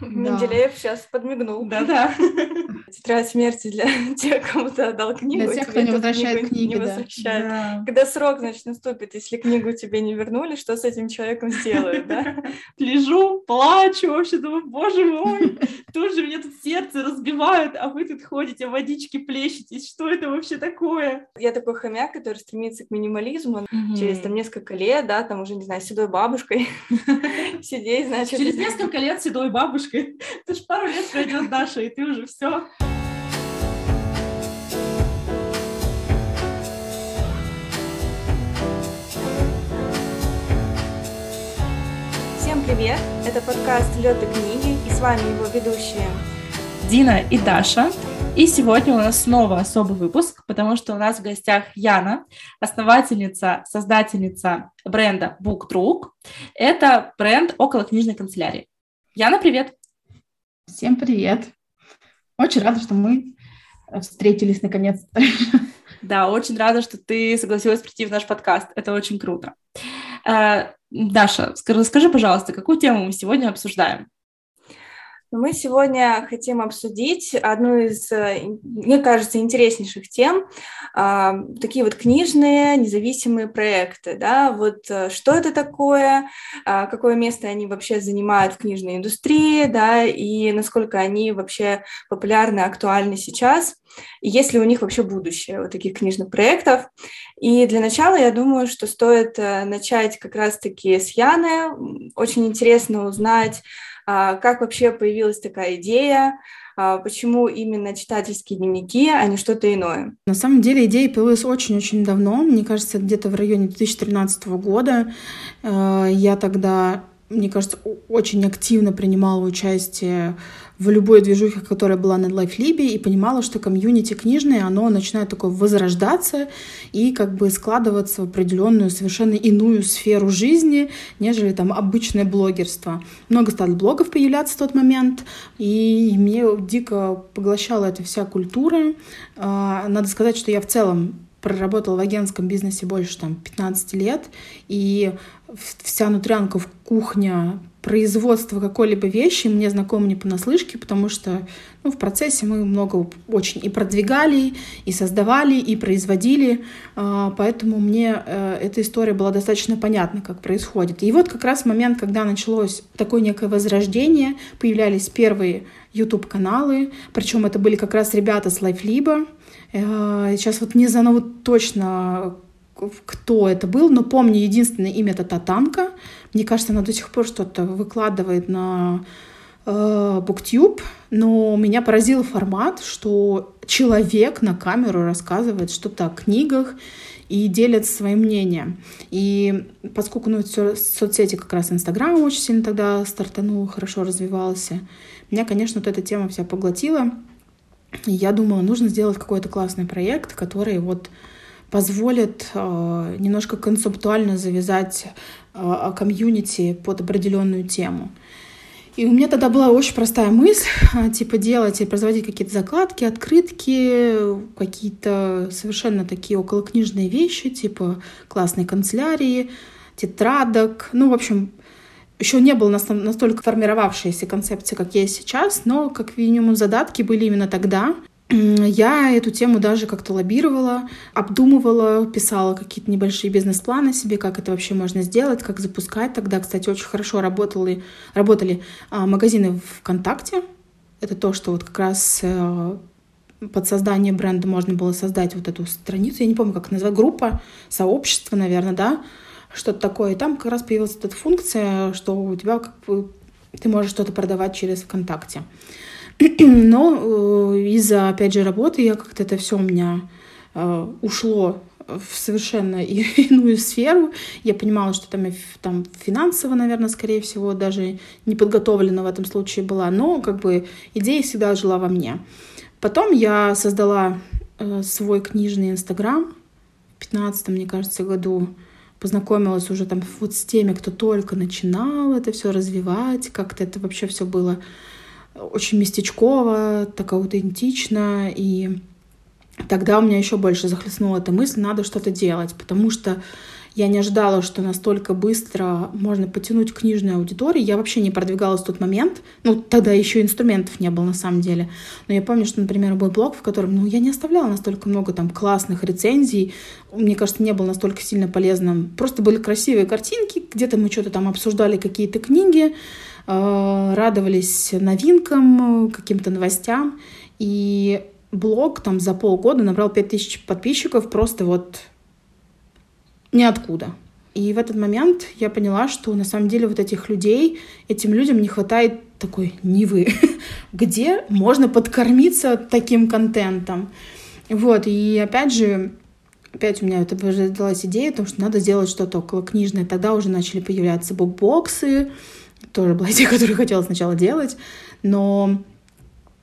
Менделеев сейчас подмигнул. Да-да. Тетрадь смерти для тех, кому ты отдал книгу. Для тех, кто не возвращает книги, не да. возвращает. Да. Когда срок, значит, наступит, если книгу тебе не вернули, что с этим человеком сделают, да? Лежу, плачу, вообще думаю, боже мой, тут же мне тут сердце разбивают, а вы тут ходите, водички плещетесь, что это вообще такое? Я такой хомяк, который стремится к минимализму. Через там несколько лет, да, там уже, не знаю, седой бабушкой сидеть, значит... Через несколько лет седой бабушкой, ты ж пару лет пройдет, Даша, и ты уже все. Всем привет! Это подкаст «Лед и книги», и с вами его ведущие Дина и Даша. И сегодня у нас снова особый выпуск, потому что у нас в гостях Яна, основательница, создательница бренда BookDrug. Это бренд около книжной канцелярии. Яна, привет! Всем привет! Очень рада, что мы встретились наконец-то. Да, очень рада, что ты согласилась прийти в наш подкаст. Это очень круто. Э, Даша, ска- расскажи, пожалуйста, какую тему мы сегодня обсуждаем? Мы сегодня хотим обсудить одну из, э, мне кажется, интереснейших тем, а, такие вот книжные независимые проекты, да, вот э, что это такое, а, какое место они вообще занимают в книжной индустрии, да, и насколько они вообще популярны, актуальны сейчас, и есть ли у них вообще будущее вот таких книжных проектов. И для начала я думаю, что стоит э, начать как раз-таки с Яны. Очень интересно узнать, как вообще появилась такая идея, а, почему именно читательские дневники, а не что-то иное. На самом деле идея появилась очень-очень давно, мне кажется, где-то в районе 2013 года. Э, Я тогда, мне кажется, очень активно принимала участие в любой движухе, которая была на LifeLib, и понимала, что комьюнити книжное, оно начинает такое возрождаться и как бы складываться в определенную совершенно иную сферу жизни, нежели там обычное блогерство. Много стало блогов появляться в тот момент, и мне дико поглощала эта вся культура. А, Надо сказать, что я в целом проработала в агентском бизнесе больше там 15 лет, и вся нутрянка в кухня производство какой-либо вещи мне знакомо не понаслышке, потому что ну, в процессе мы много очень и продвигали, и создавали, и производили, а, поэтому мне э, эта история была достаточно понятна, как происходит. И вот как раз момент, когда началось такое некое возрождение, появлялись первые YouTube-каналы, причем это были как раз ребята с LifeLib. Э, Сейчас вот не знаю вот точно, кто это был, но помню единственное имя это Татанка. Мне кажется, она до сих пор что-то выкладывает на э, BookTube, но меня поразил формат, что человек на камеру рассказывает что-то о книгах и делится своим мнением. И поскольку ну, всё- соцсети как раз Инстаграм очень сильно тогда стартанул, хорошо развивался, меня, конечно, вот эта тема вся поглотила. И я думала, нужно сделать какой-то классный проект, который вот позволит э, немножко концептуально завязать э, комьюнити под определенную тему. И у меня тогда была очень простая мысль, а, типа делать и производить какие-то закладки, открытки, какие-то совершенно такие околокнижные вещи, типа классной канцелярии, тетрадок. Ну, в общем, еще не было нас- настолько формировавшаяся концепция, как есть сейчас, но как минимум задатки были именно тогда. Я эту тему даже как-то лоббировала, обдумывала, писала какие-то небольшие бизнес-планы себе, как это вообще можно сделать, как запускать. Тогда, кстати, очень хорошо работали, работали магазины ВКонтакте. Это то, что вот как раз э, под создание бренда можно было создать вот эту страницу. Я не помню, как назвать, группа, сообщество, наверное, да, что-то такое. И там как раз появилась эта функция, что у тебя как бы ты можешь что-то продавать через ВКонтакте. Но э, из-за, опять же, работы я как-то это все у меня э, ушло в совершенно иную сферу. Я понимала, что там, я там финансово, наверное, скорее всего, даже не подготовлена в этом случае была, но как бы идея всегда жила во мне. Потом я создала э, свой книжный инстаграм в 15 мне кажется, году. Познакомилась уже там вот с теми, кто только начинал это все развивать, как-то это вообще все было очень местечково, так аутентично, и тогда у меня еще больше захлестнула эта мысль, надо что-то делать, потому что Я не ожидала, что настолько быстро можно потянуть книжную аудиторию. Я вообще не продвигалась в тот момент. Ну, тогда еще инструментов не было на самом деле. Но я помню, что, например, был блог, в котором ну, я не оставляла настолько много там классных рецензий. Мне кажется, не был настолько сильно полезным. Просто были красивые картинки, где-то мы что-то там обсуждали какие-то книги, э, радовались новинкам, каким-то новостям. И блог там за полгода набрал 5000 подписчиков просто вот ниоткуда. И в этот момент я поняла, что на самом деле вот этих людей, этим людям не хватает такой нивы, где можно подкормиться таким контентом. Вот, и опять же, опять у меня это родилась идея о том, что надо сделать что-то около книжное. Тогда уже начали появляться букбоксы, тоже была идея, которую хотела сначала делать, но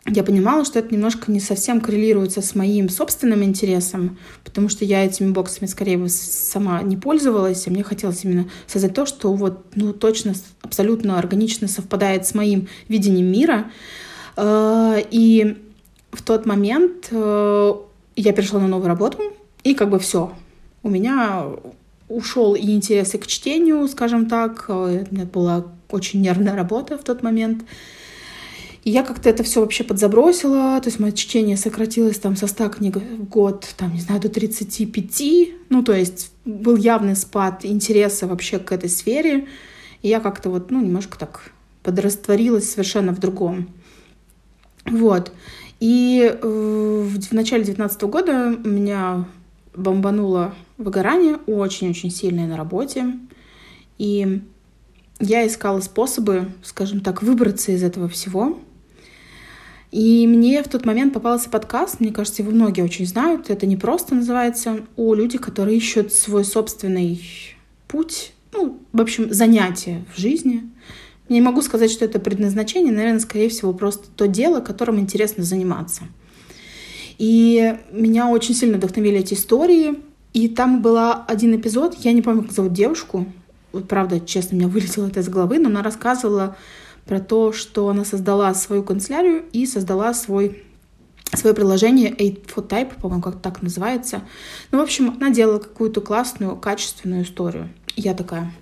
я понимала, что это немножко не совсем коррелируется с моим собственным интересом, потому что я этими боксами скорее бы сама не пользовалась, а мне хотелось именно создать то, что вот, ну, точно, абсолютно органично совпадает с моим видением мира. Э, и в тот момент э, я перешла на новую работу, и как бы все. У меня ушел и интерес к чтению, скажем так. Э, у меня была очень нервная работа в тот момент. И я как-то это все вообще подзабросила, то есть мое чтение сократилось там со 100 книг в год, там, не знаю, до 35, ну, то есть был явный спад интереса вообще к этой сфере, и я как-то вот, ну, немножко так подрастворилась совершенно в другом. Вот. И э, в начале 2019 года меня бомбануло выгорание очень-очень сильное на работе. И я искала способы, скажем так, выбраться из этого всего. И мне в тот момент попался подкаст, мне кажется, его многие очень знают. Это не просто называется о люди, которые ищут свой собственный путь, ну, в общем, занятие в жизни. Я не могу сказать, что это предназначение, наверное, скорее всего, просто то дело, которым интересно заниматься. И меня очень сильно вдохновили эти истории. И там был один эпизод, я не помню, как зовут девушку, вот правда, честно, меня вылетело это из головы, но она рассказывала про то, что она создала свою канцелярию и создала свой свое приложение Eight for Type, по-моему, как так называется. Ну, в общем, она делала какую-то классную, качественную историю. Я такая,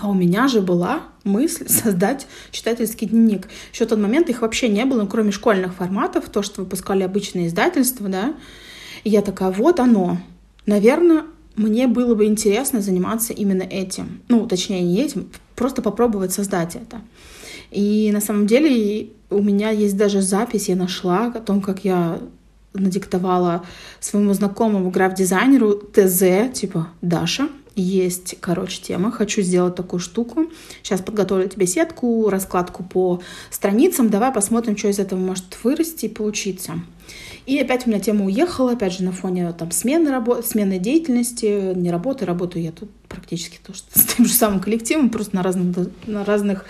а у меня же была мысль создать читательский дневник. Еще в тот момент их вообще не было, кроме школьных форматов, то, что выпускали обычные издательства, да. И я такая, вот оно. Наверное, мне было бы интересно заниматься именно этим. Ну, точнее, не этим, просто попробовать создать это. И на самом деле у меня есть даже запись, я нашла о том, как я надиктовала своему знакомому граф-дизайнеру ТЗ, типа Даша, есть, короче, тема. Хочу сделать такую штуку. Сейчас подготовлю тебе сетку, раскладку по страницам. Давай посмотрим, что из этого может вырасти и получиться. И опять у меня тема уехала, опять же, на фоне там смены, работы, смены деятельности, не работы, работаю я тут практически то, что с тем же самым коллективом, просто на разных, на разных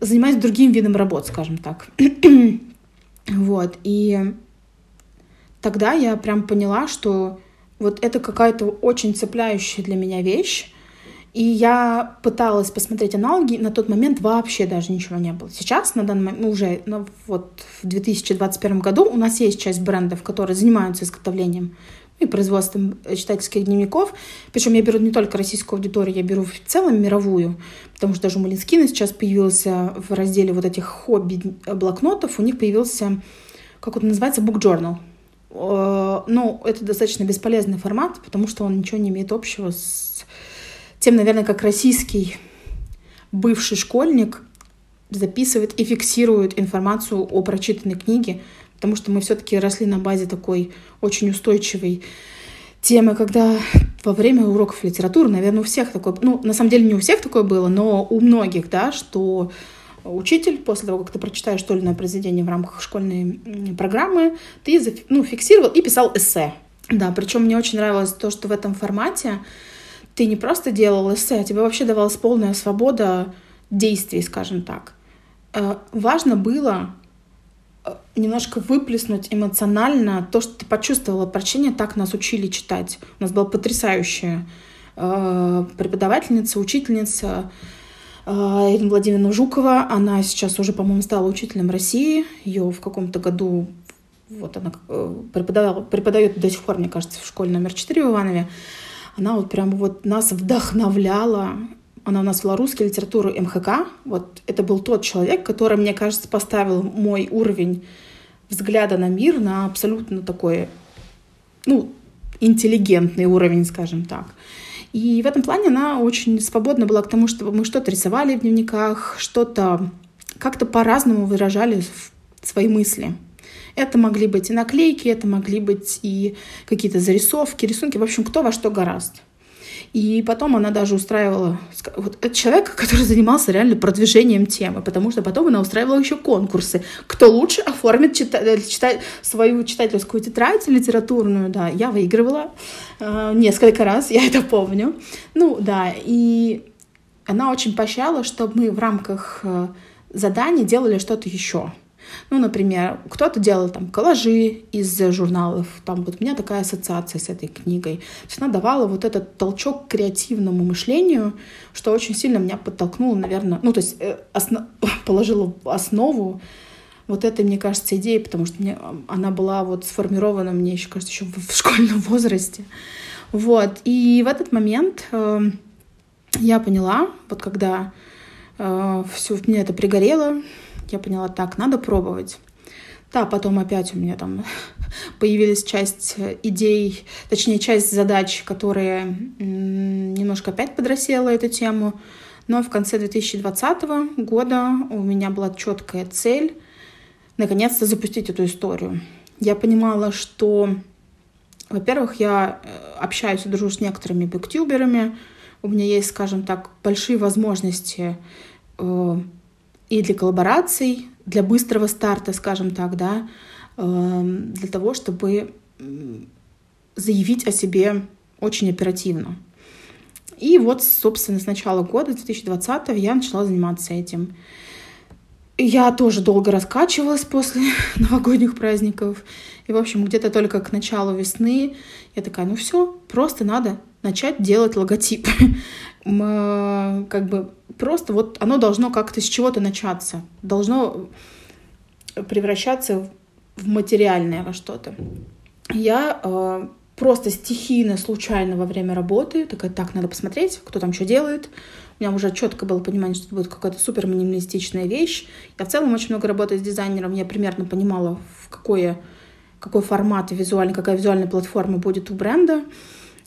занимаюсь другим видом работ, скажем так. вот, и тогда я прям поняла, что вот это какая-то очень цепляющая для меня вещь, и я пыталась посмотреть аналоги, на тот момент вообще даже ничего не было. Сейчас, на данный момент, ну, уже ну, вот в 2021 году у нас есть часть брендов, которые занимаются изготовлением и производством читательских дневников. Причем я беру не только российскую аудиторию, я беру в целом мировую, потому что даже у Малинскина сейчас появился в разделе вот этих хобби-блокнотов, у них появился, как это называется, book journal. Э, ну, это достаточно бесполезный формат, потому что он ничего не имеет общего с тем, наверное, как российский бывший школьник записывает и фиксирует информацию о прочитанной книге, потому что мы все-таки росли на базе такой очень устойчивой темы, когда во время уроков литературы, наверное, у всех такое, ну, на самом деле не у всех такое было, но у многих, да, что учитель, после того, как ты прочитаешь то или иное произведение в рамках школьной программы, ты ну, фиксировал и писал эссе. Да, причем мне очень нравилось то, что в этом формате ты не просто делал эссе, а тебе вообще давалась полная свобода действий, скажем так. Э, важно было э, немножко выплеснуть эмоционально то, что ты почувствовала прочтение, так нас учили читать. У нас была потрясающая э, преподавательница, учительница Ирина Владимировна Жукова. Она сейчас уже, по-моему, стала учителем России. Ее в каком-то году вот она преподавала, преподает до сих пор, мне кажется, в школе номер 4 в Иванове. Она вот прям вот нас вдохновляла. Она у нас вела русскую литературу МХК. Вот это был тот человек, который, мне кажется, поставил мой уровень взгляда на мир на абсолютно такой, ну, интеллигентный уровень, скажем так. И в этом плане она очень свободна была к тому, чтобы мы что-то рисовали в дневниках, что-то как-то по-разному выражали свои мысли. Это могли быть и наклейки, это могли быть и какие-то зарисовки, рисунки, в общем, кто во что гораст. И потом она даже устраивала... Вот это человек, который занимался реально продвижением темы, потому что потом она устраивала еще конкурсы. Кто лучше оформит чита... Э, чита... свою читательскую тетрадь литературную, да. Я выигрывала э, несколько раз, я это помню. Ну, да, и она очень поощряла, чтобы мы в рамках э, заданий делали что-то еще. Ну, например, кто-то делал там коллажи из журналов, там вот у меня такая ассоциация с этой книгой. То есть она давала вот этот толчок к креативному мышлению, что очень сильно меня подтолкнуло, наверное, ну, то есть э, осно... положила основу вот этой, мне кажется, идеи, потому что мне, она была вот сформирована, мне еще кажется, еще в школьном возрасте. Вот. И в этот момент э, я поняла, вот когда э, все мне это пригорело, я поняла, так, надо пробовать. Да, потом опять у меня там появились часть идей, точнее, часть задач, которые немножко опять подросела эту тему. Но в конце 2020 года у меня была четкая цель наконец-то запустить эту историю. Я понимала, что, во-первых, я э, общаюсь и дружу с некоторыми бэктюберами, у меня есть, скажем так, большие возможности э, и для коллабораций, для быстрого старта, скажем так, да, эм, для того, чтобы заявить о себе очень оперативно. И вот, собственно, с начала года 2020 я начала заниматься этим. Я тоже долго раскачивалась после новогодних праздников. И, в общем, где-то только к началу весны я такая, ну все, просто надо начать делать логотип. Как бы просто вот оно должно как-то с чего-то начаться, должно превращаться в материальное во что-то. Я э, просто стихийно, случайно во время работы такая, так, надо посмотреть, кто там что делает. У меня уже четко было понимание, что это будет какая-то супер минималистичная вещь. Я в целом очень много работаю с дизайнером, я примерно понимала, в какое, какой формат визуальный, какая визуальная платформа будет у бренда.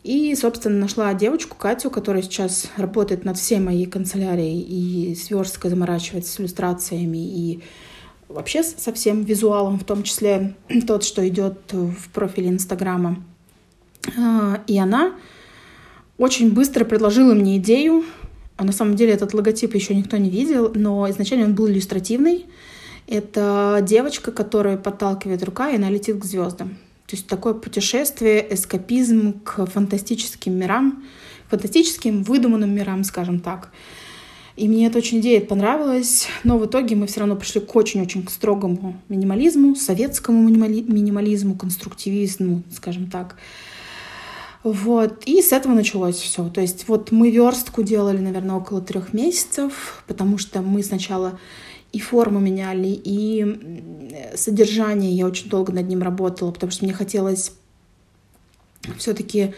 И, собственно, нашла девочку Катю, которая сейчас работает над всей моей канцелярией и с версткой заморачивается с иллюстрациями и вообще со всем визуалом, в том числе тот, что идет в профиле Инстаграма. А, и она очень быстро предложила мне идею. А на самом деле этот логотип еще никто не видел, но изначально он был иллюстративный. Это девочка, которая подталкивает рука, и она летит к звездам. То есть такое путешествие, эскапизм к фантастическим мирам, фантастическим выдуманным мирам, скажем так. И мне эта очень идея понравилась, но в итоге мы все равно пришли к очень-очень строгому минимализму, советскому минимали- минимализму, конструктивизму, скажем так. Вот. И с этого началось все. То есть вот мы верстку делали, наверное, около трех месяцев, потому что мы сначала и форму меняли, и содержание. Я очень долго над ним работала, потому что мне хотелось все-таки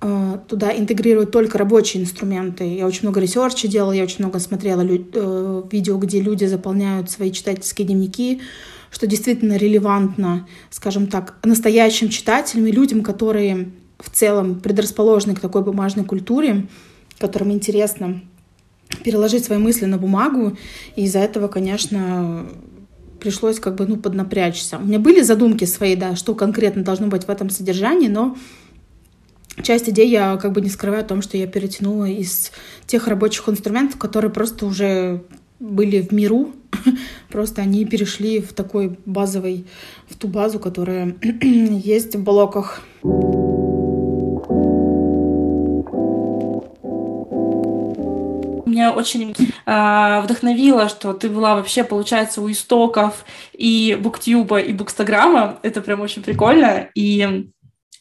э, туда интегрировать только рабочие инструменты. Я очень много ресерча делала, я очень много смотрела э, видео, где люди заполняют свои читательские дневники, что действительно релевантно, скажем так, настоящим читателям и людям, которые в целом предрасположены к такой бумажной культуре, которым интересно переложить свои мысли на бумагу, и из-за этого, конечно, пришлось как бы, ну, поднапрячься. У меня были задумки свои, да, что конкретно должно быть в этом содержании, но часть идей я как бы не скрываю о том, что я перетянула из тех рабочих инструментов, которые просто уже были в миру, просто они перешли в такой базовый, в ту базу, которая есть в блоках. Меня очень э, вдохновило, что ты была вообще, получается, у истоков и буктюба, и букстаграма. Это прям очень прикольно. И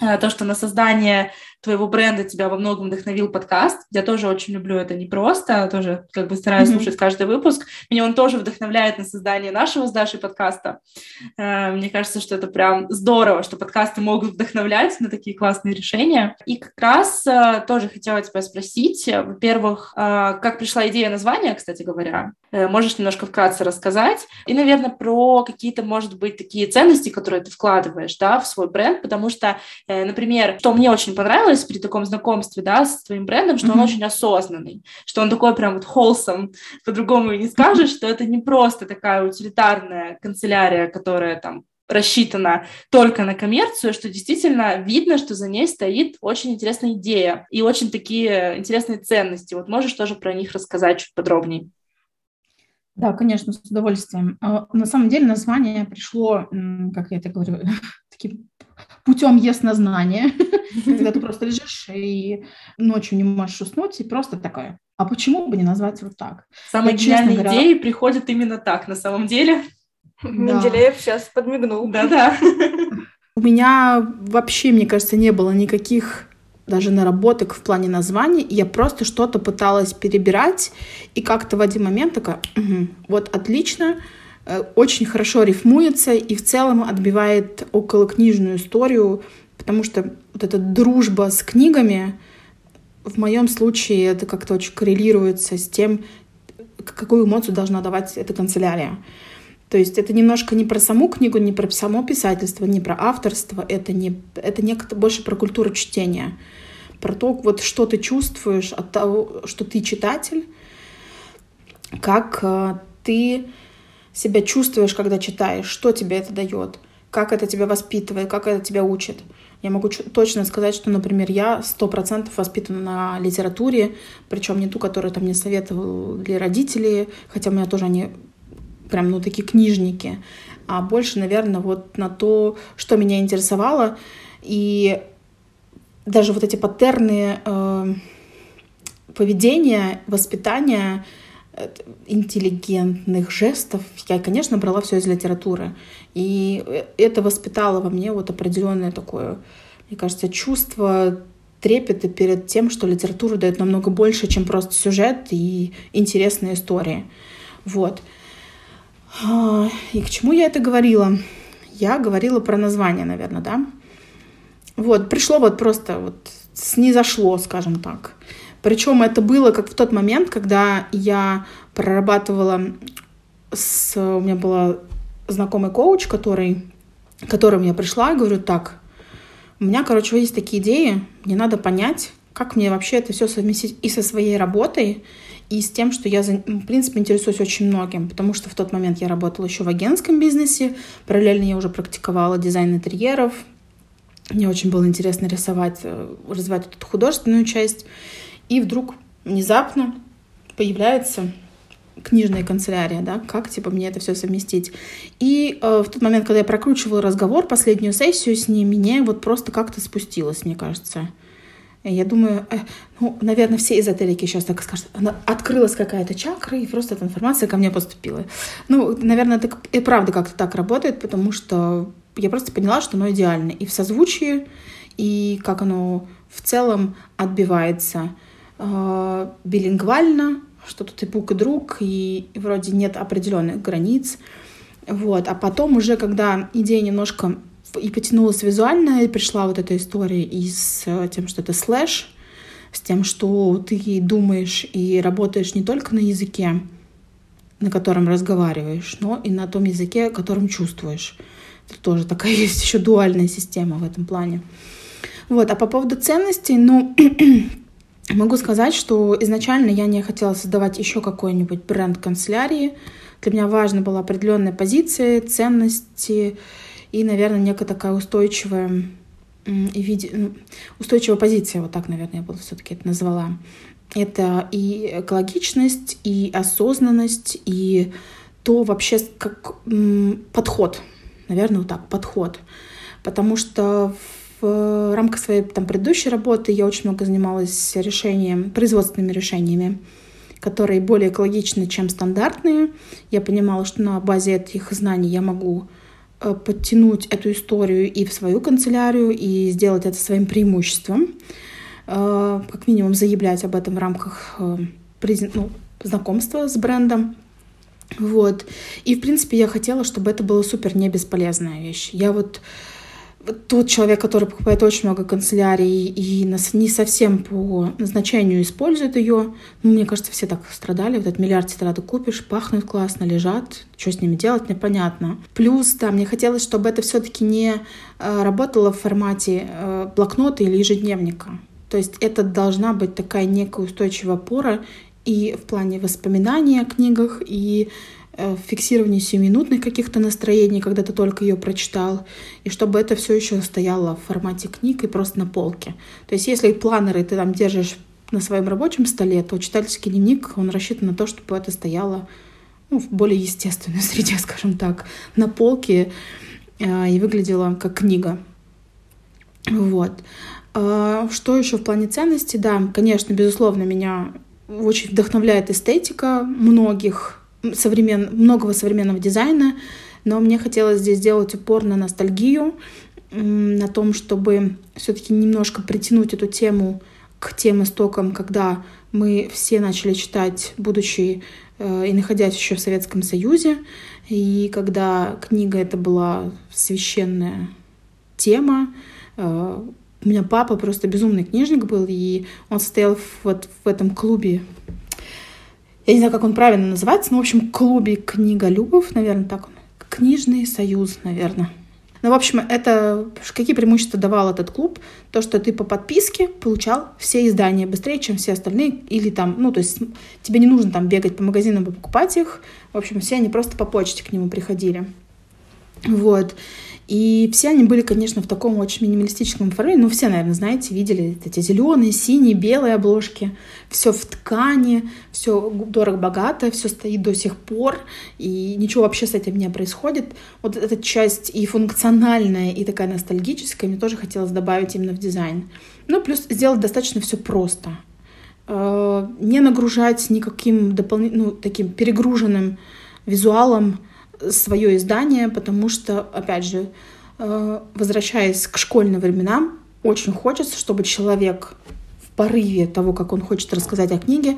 э, то, что на создание твоего бренда тебя во многом вдохновил подкаст. Я тоже очень люблю это не просто, тоже как бы стараюсь mm-hmm. слушать каждый выпуск. Меня он тоже вдохновляет на создание нашего с Дашей подкаста. Э, мне кажется, что это прям здорово, что подкасты могут вдохновлять на такие классные решения. И как раз э, тоже хотела тебя спросить, во-первых, как пришла идея названия, кстати говоря? Можешь немножко вкратце рассказать? И, наверное, про какие-то, может быть, такие ценности, которые ты вкладываешь, да, в свой бренд, потому что, например, что мне очень понравилось при таком знакомстве, да, с твоим брендом, что mm-hmm. он очень осознанный, что он такой прям вот wholesome, по-другому и не скажешь, что это не просто такая утилитарная канцелярия, которая там рассчитана только на коммерцию, что действительно видно, что за ней стоит очень интересная идея и очень такие интересные ценности. Вот можешь тоже про них рассказать чуть подробнее? Да, конечно, с удовольствием. А, на самом деле название пришло, как я это говорю, таким путем яснознания, когда ты просто лежишь и ночью не можешь уснуть, и просто такое. А почему бы не назвать вот так? Самые гениальные идеи приходят именно так, на самом деле. Менделеев сейчас подмигнул. Да-да. У меня вообще, мне кажется, не было никаких даже наработок в плане названий. Я просто что-то пыталась перебирать, и как-то в один момент такая, угу, вот отлично, очень хорошо рифмуется и в целом отбивает околокнижную историю, потому что вот эта дружба с книгами в моем случае это как-то очень коррелируется с тем, какую эмоцию должна давать эта канцелярия. То есть это немножко не про саму книгу, не про само писательство, не про авторство, это, не, это некто больше про культуру чтения, про то, вот, что ты чувствуешь от того, что ты читатель, как э, ты себя чувствуешь, когда читаешь, что тебе это дает, как это тебя воспитывает, как это тебя учит. Я могу точно сказать, что, например, я сто процентов воспитана на литературе, причем не ту, которую там мне советовали родители, хотя у меня тоже они прям, ну, такие книжники, а больше, наверное, вот на то, что меня интересовало, и даже вот эти паттерны э, поведения, воспитания, интеллигентных жестов. Я, конечно, брала все из литературы. И это воспитало во мне вот определенное такое, мне кажется, чувство трепета перед тем, что литература дает намного больше, чем просто сюжет и интересные истории. Вот. А, и к чему я это говорила? Я говорила про название, наверное, да? Вот, пришло вот просто вот снизошло, скажем так. Причем это было как в тот момент, когда я прорабатывала с... У меня была знакомый коуч, который, к которому я пришла и говорю, так, у меня, короче, есть такие идеи, мне надо понять, как мне вообще это все совместить и со своей работой, и с тем, что я, в принципе, интересуюсь очень многим, потому что в тот момент я работала еще в агентском бизнесе, параллельно я уже практиковала дизайн интерьеров, мне очень было интересно рисовать, э, развивать эту художественную часть. И вдруг внезапно появляется книжная канцелярия, да, как, типа, мне это все совместить. И э, в тот момент, когда я прокручивала разговор, последнюю сессию с ней, мне вот просто как-то спустилось, мне кажется. Я думаю, э, ну, наверное, все эзотерики сейчас так скажут. Она открылась какая-то чакра, и просто эта информация ко мне поступила. Ну, наверное, это и правда как-то так работает, потому что я просто поняла, что оно идеально. И в созвучии, и как оно в целом отбивается э, билингвально, что тут и бук, и друг, и, и вроде нет определенных границ. Вот. А потом уже, когда идея немножко и потянулась визуально, и пришла вот эта история и с э, тем, что это слэш, с тем, что ты думаешь и работаешь не только на языке, на котором разговариваешь, но и на том языке, которым чувствуешь. Это тоже такая есть еще дуальная система в этом плане. Вот, а по поводу ценностей, ну, Могу сказать, что изначально я не хотела создавать еще какой-нибудь бренд канцелярии. Для меня важна была определенная позиция, ценности и, наверное, некая такая устойчивая и виде... Устойчивая позиция, вот так, наверное, я бы все-таки это назвала. Это и экологичность, и осознанность, и то вообще как подход, наверное, вот так, подход. Потому что в рамках своей там, предыдущей работы я очень много занималась решением, производственными решениями, которые более экологичны, чем стандартные. Я понимала, что на базе этих знаний я могу э, подтянуть эту историю и в свою канцелярию, и сделать это своим преимуществом. э, как минимум заявлять об этом в рамках э, ну, знакомства с брендом. Вот. И, в принципе, я хотела, чтобы это была супер не бесполезная вещь. Я вот тот человек, который покупает очень много канцелярий и не совсем по назначению использует ее, ну, мне кажется, все так страдали. Вот этот миллиард тетрадок купишь, пахнут классно, лежат, что с ними делать, непонятно. Плюс, да, мне хотелось, чтобы это все-таки не э, работало в формате э, блокнота или ежедневника. То есть это должна быть такая некая устойчивая опора и в плане воспоминаний о книгах, и Э, фиксировании сиюминутных каких-то настроений, когда ты только ее прочитал, и чтобы это все еще стояло в формате книг и просто на полке. То есть если планеры ты там держишь на своем рабочем столе, то читательский дневник, он рассчитан на то, чтобы это стояло ну, в более естественной среде, скажем так, на полке э, и выглядело как книга. Вот. А, что еще в плане ценности? Да, конечно, безусловно, меня очень вдохновляет эстетика многих современ... многого современного дизайна, но мне хотелось здесь сделать упор на ностальгию, на том, чтобы все-таки немножко притянуть эту тему к тем истокам, когда мы все начали читать, будучи э, и находясь еще в Советском Союзе, и когда книга это была священная тема. Э, у меня папа просто безумный книжник был, и он состоял вот в этом клубе я не знаю, как он правильно называется, но, в общем, клубе книголюбов, наверное, так он. Книжный союз, наверное. Ну, в общем, это какие преимущества давал этот клуб? То, что ты по подписке получал все издания быстрее, чем все остальные, или там, ну, то есть тебе не нужно там бегать по магазинам и покупать их. В общем, все они просто по почте к нему приходили. Вот. И все они были, конечно, в таком очень минималистическом формате. Ну, все, наверное, знаете, видели эти зеленые, синие, белые обложки. Все в ткани, все дорого-богато, все стоит до сих пор, и ничего вообще с этим не происходит. Вот эта часть и функциональная, и такая ностальгическая мне тоже хотелось добавить именно в дизайн. Ну, плюс сделать достаточно все просто. Э, не нагружать никаким дополнительным, ну, таким перегруженным визуалом, свое издание, потому что, опять же, э, возвращаясь к школьным временам, очень хочется, чтобы человек в порыве того, как он хочет рассказать о книге,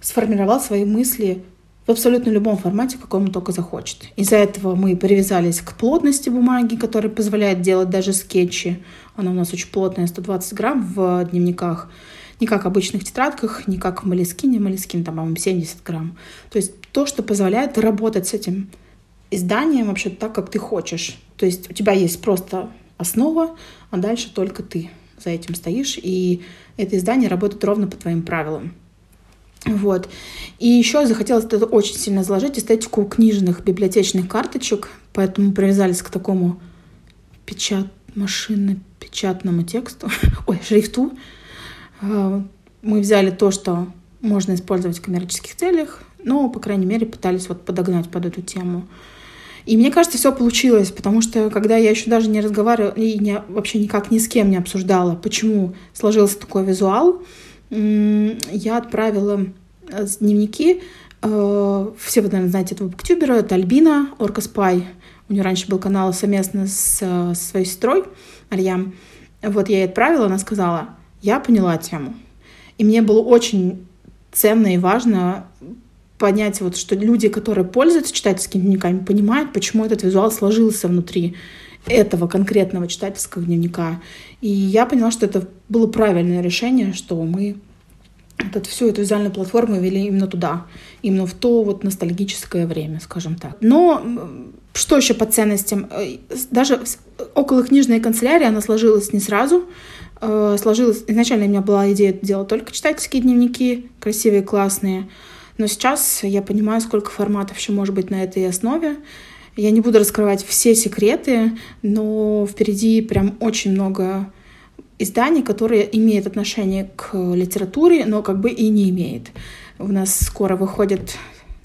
сформировал свои мысли в абсолютно любом формате, каком он только захочет. Из-за этого мы привязались к плотности бумаги, которая позволяет делать даже скетчи. Она у нас очень плотная, 120 грамм в дневниках. Не как в обычных тетрадках, не как в Малискине. Малискин там, по-моему, 70 грамм. То есть то, что позволяет работать с этим изданием вообще так, как ты хочешь. То есть у тебя есть просто основа, а дальше только ты за этим стоишь, и это издание работает ровно по твоим правилам. Вот. И еще захотелось это очень сильно заложить эстетику книжных библиотечных карточек, поэтому привязались к такому печат машинно-печатному тексту, ой, шрифту. А, мы взяли то, что можно использовать в коммерческих целях, но, по крайней мере, пытались вот подогнать под эту тему. И мне кажется, все получилось, потому что когда я еще даже не разговаривала и не, вообще никак ни с кем не обсуждала, почему сложился такой визуал, я отправила э, дневники. Э, все вы, наверное, знаете этого буктюбера. Это Альбина Орка. У нее раньше был канал совместно с, с своей сестрой Альям. Вот я ей отправила, она сказала, я поняла тему. И мне было очень ценно и важно понять, вот, что люди, которые пользуются читательскими дневниками, понимают, почему этот визуал сложился внутри этого конкретного читательского дневника. И я поняла, что это было правильное решение, что мы вот всю эту визуальную платформу вели именно туда, именно в то вот ностальгическое время, скажем так. Но что еще по ценностям? Э, даже около книжной канцелярии она сложилась не сразу. Э, сложилась... Изначально у меня была идея делать только читательские дневники, красивые, классные. Но сейчас я понимаю, сколько форматов еще может быть на этой основе. Я не буду раскрывать все секреты, но впереди прям очень много изданий, которые имеют отношение к литературе, но как бы и не имеет. У нас скоро выходят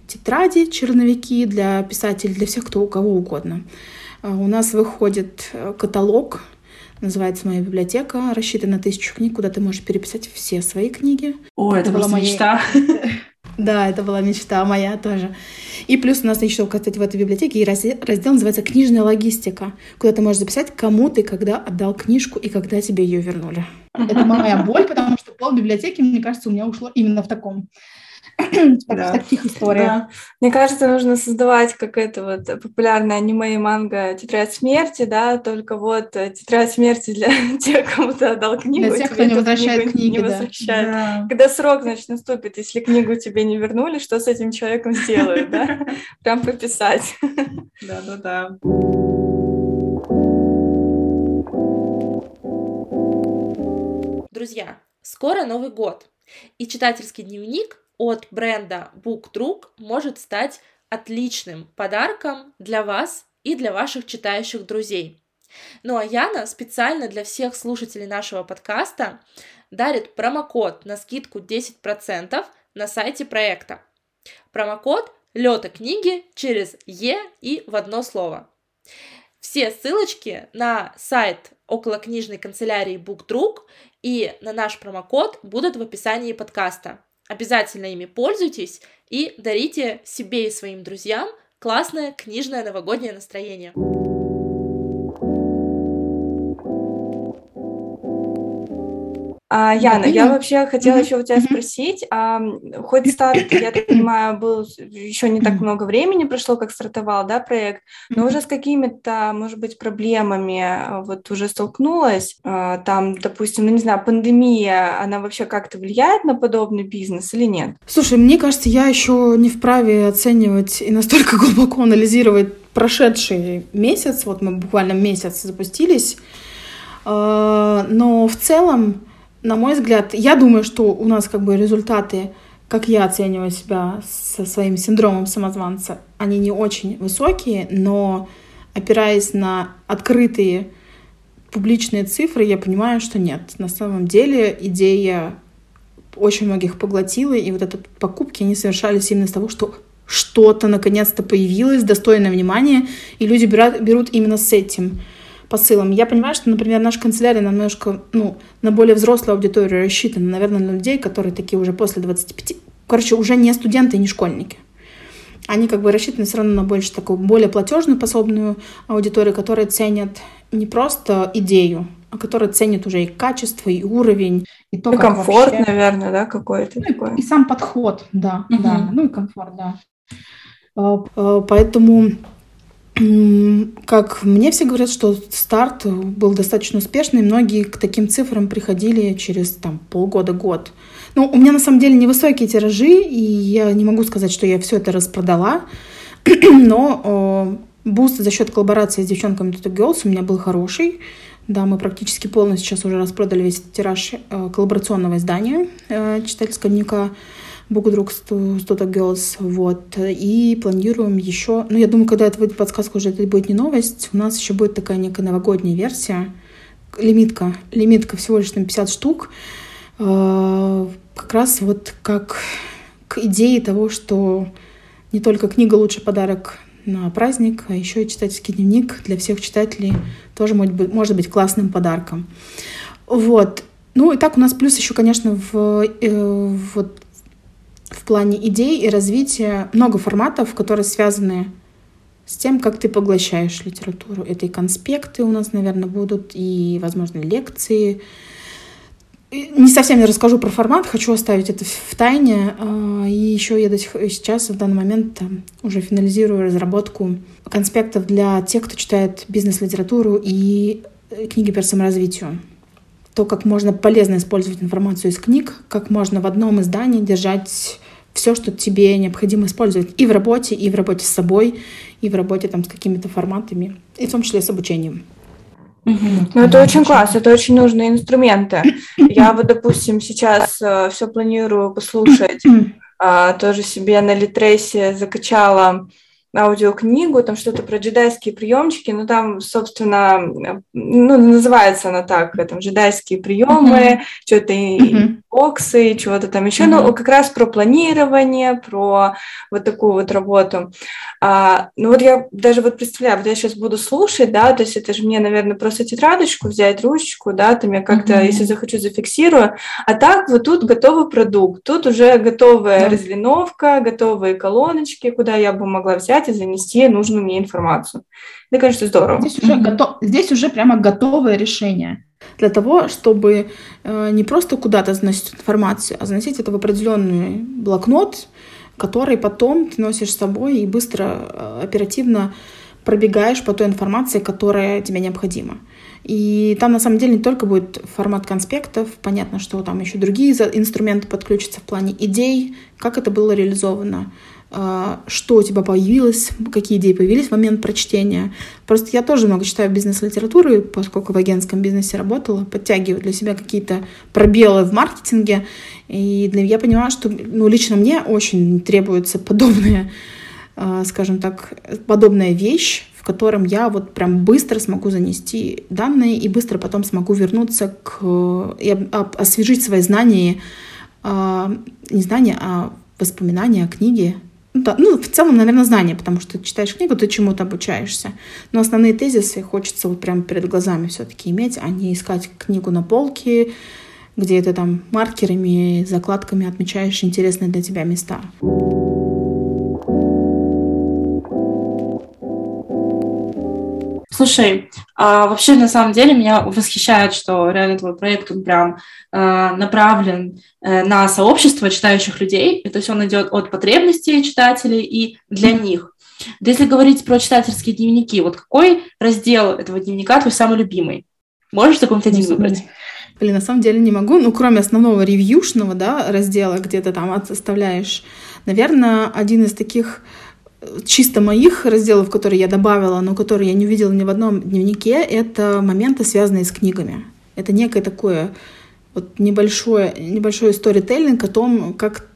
тетради, черновики для писателей, для всех, кто у кого угодно. А у нас выходит э, каталог, называется «Моя библиотека», рассчитан на тысячу книг, куда ты можешь переписать все свои книги. О, это, это была моя мечта. Да, это была мечта моя тоже. И плюс у нас еще, кстати, в этой библиотеке и раздел, раздел называется «Книжная логистика», куда ты можешь записать, кому ты когда отдал книжку и когда тебе ее вернули. Это моя боль, потому что пол библиотеки, мне кажется, у меня ушло именно в таком да. в таких историях. Да. Мне кажется, нужно создавать как это вот популярное аниме и манга «Тетрадь смерти», да, только вот э, «Тетрадь смерти» для тех, кому ты отдал книгу. Для тех, кто не возвращает книги, не возвращает. Да. Когда срок, значит, наступит, если книгу тебе не вернули, что с этим человеком сделают, да? Прям пописать. Да-да-да. Друзья, скоро Новый год, и читательский дневник от бренда BookDrug может стать отличным подарком для вас и для ваших читающих друзей. Ну а Яна специально для всех слушателей нашего подкаста дарит промокод на скидку 10% на сайте проекта. Промокод «Лёта книги» через «Е» и в одно слово. Все ссылочки на сайт околокнижной канцелярии BookDrug и на наш промокод будут в описании подкаста. Обязательно ими пользуйтесь и дарите себе и своим друзьям классное книжное новогоднее настроение. А, Яна, я вообще хотела еще у тебя спросить, а, хоть старт, я так понимаю, был еще не так много времени прошло, как стартовал, да, проект, но уже с какими-то, может быть, проблемами а, вот уже столкнулась, а, там, допустим, ну не знаю, пандемия, она вообще как-то влияет на подобный бизнес или нет? Слушай, мне кажется, я еще не вправе оценивать и настолько глубоко анализировать прошедший месяц, вот мы буквально месяц запустились, а, но в целом на мой взгляд, я думаю, что у нас как бы результаты, как я оцениваю себя со своим синдромом самозванца, они не очень высокие, но опираясь на открытые публичные цифры, я понимаю, что нет. На самом деле идея очень многих поглотила, и вот этот покупки, они совершались именно из того, что что-то наконец-то появилось, достойное внимания, и люди берут именно с этим посылом. Я понимаю, что, например, наша канцелярия немножко, ну, на более взрослую аудиторию рассчитана, наверное, на людей, которые такие уже после 25, короче, уже не студенты и не школьники. Они как бы рассчитаны все равно на больше такую, более платежную способную аудиторию, которая ценят не просто идею, а которая ценит уже и качество, и уровень, и то, и как комфорт, вообще... наверное, да, какой-то ну, такой. И сам подход, да, угу. да, ну и комфорт, да. А, а, поэтому как мне все говорят, что старт был достаточно успешный, многие к таким цифрам приходили через там, полгода-год. Ну, у меня на самом деле невысокие тиражи, и я не могу сказать, что я все это распродала, но boost за счет коллаборации с девчонками Tutu Girls у меня был хороший. Да, мы практически полностью сейчас уже распродали весь тираж э, коллаборационного издания э, читательского дневника. BOOK/ДРУГ с Tutu Girls, вот, и планируем еще, ну, я думаю, когда это выйдет подкаст, уже это будет не новость, у нас еще будет такая некая новогодняя версия, лимитка, лимитка всего лишь на 50 штук, э, как раз вот как к идее того, что не только книга лучший подарок на праздник, а еще и читательский дневник для всех читателей тоже может быть, может быть классным подарком. Вот. Ну и так у нас плюс еще, конечно, в, э, вот в плане идей и развития много форматов, которые связаны с тем, как ты поглощаешь литературу. Это и конспекты у нас, наверное, будут, и, возможно, лекции. Не совсем не расскажу про формат, хочу оставить это в тайне. А, и еще я до сих, сейчас, в данный момент, уже финализирую разработку конспектов для тех, кто читает бизнес-литературу и э, книги по саморазвитию то, как можно полезно использовать информацию из книг, как можно в одном издании держать все, что тебе необходимо использовать и в работе, и в работе с собой, и в работе там с какими-то форматами, и в том числе с обучением. Угу. Ну, это очень классно, это очень нужные инструменты. Я вот, допустим, сейчас э, все планирую послушать, э, тоже себе на Литресе закачала аудиокнигу, там что-то про джедайские приемчики, ну там, собственно, ну, называется она так, там джедайские приемы, mm-hmm. что-то mm-hmm. боксы, чего-то там еще, mm-hmm. ну как раз про планирование, про вот такую вот работу. А, ну вот я даже вот представляю, вот я сейчас буду слушать, да, то есть это же мне, наверное, просто тетрадочку взять, ручку, да, там я как-то, mm-hmm. если захочу, зафиксирую, а так вот тут готовый продукт, тут уже готовая mm-hmm. разлиновка, готовые колоночки, куда я бы могла взять взять и занести нужную мне информацию. Это, конечно, здорово. Здесь уже, готов, здесь уже прямо готовое решение. Для того, чтобы э, не просто куда-то заносить информацию, а заносить это в определенный блокнот, который потом ты носишь с собой и быстро, э, оперативно пробегаешь по той информации, которая тебе необходима. И там на самом деле не только будет формат конспектов, понятно, что там еще другие инструменты подключатся в плане идей, как это было реализовано, что у тебя появилось, какие идеи появились в момент прочтения. Просто я тоже много читаю бизнес-литературы, поскольку в агентском бизнесе работала, подтягиваю для себя какие-то пробелы в маркетинге. И я понимаю, что ну, лично мне очень требуется подобная, а, скажем так, подобная вещь, в котором я вот прям быстро смогу занести данные и быстро потом смогу вернуться к и освежить свои знания, а, не знания, а воспоминания о книге. Ну, да, ну, в целом, наверное, знания, потому что ты читаешь книгу, ты чему-то обучаешься. Но основные тезисы хочется вот прямо перед глазами все-таки иметь, а не искать книгу на полке, где ты там маркерами, закладками отмечаешь интересные для тебя места. Слушай, а вообще на самом деле меня восхищает, что реально твой проект он прям э, направлен э, на сообщество читающих людей. И, то есть он идет от потребностей читателей и для них. Да если говорить про читательские дневники, вот какой раздел этого дневника твой самый любимый? Можешь какой-нибудь один выбрать? Блин, на самом деле не могу. Ну, кроме основного ревьюшного, да, раздела, где ты там оставляешь, наверное, один из таких чисто моих разделов, которые я добавила, но которые я не увидела ни в одном дневнике, это моменты, связанные с книгами. Это некое такое вот небольшое, небольшой сторителлинг о том, как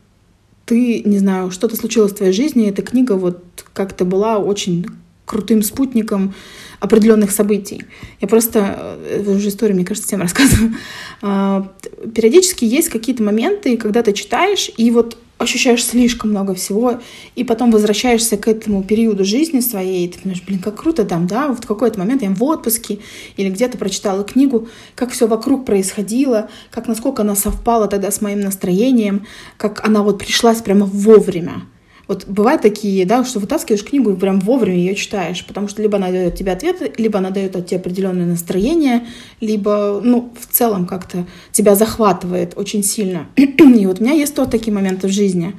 ты, не знаю, что-то случилось в твоей жизни, эта книга вот как-то была очень крутым спутником определенных событий. Я просто э, уже историю, мне кажется, всем рассказываю. А, периодически есть какие-то моменты, когда ты читаешь, и вот ощущаешь слишком много всего, и потом возвращаешься к этому периоду жизни своей, и ты понимаешь, блин, как круто там, да, вот в какой-то момент я в отпуске или где-то прочитала книгу, как все вокруг происходило, как насколько она совпала тогда с моим настроением, как она вот пришлась прямо вовремя. Вот бывают такие, да, что вытаскиваешь книгу и прям вовремя ее читаешь, потому что либо она дает тебе ответы, либо она дает тебе определенное настроение, либо, ну, в целом как-то тебя захватывает очень сильно. и вот у меня есть вот такие моменты в жизни.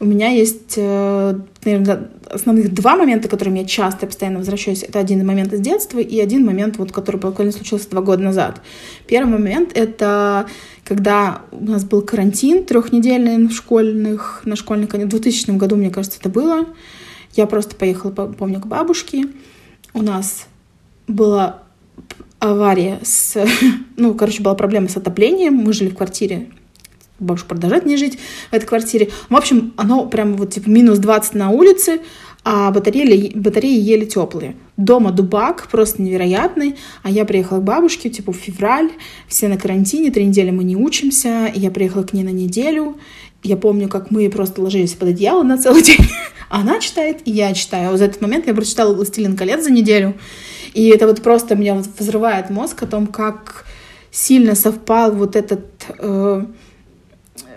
У меня есть, э, наверное, основных два момента, к которым я часто постоянно возвращаюсь. Это один момент из детства и один момент, вот, который буквально случился два года назад. Первый момент — это когда у нас был карантин трехнедельный в школьных, на школьных, в 2000 году, мне кажется, это было. Я просто поехала, помню, к бабушке. У нас была авария с... Ну, короче, была проблема с отоплением. Мы жили в квартире бабушка продолжает не жить в этой квартире. В общем, оно прямо вот типа минус 20 на улице, а батареи, батареи еле теплые. Дома дубак просто невероятный, а я приехала к бабушке, типа, в февраль, все на карантине, три недели мы не учимся, я приехала к ней на неделю, я помню, как мы просто ложились под одеяло на целый день. Она читает, и я читаю. А за этот момент я прочитала «Властелин колец» за неделю. И это вот просто меня вот взрывает мозг о том, как сильно совпал вот этот э,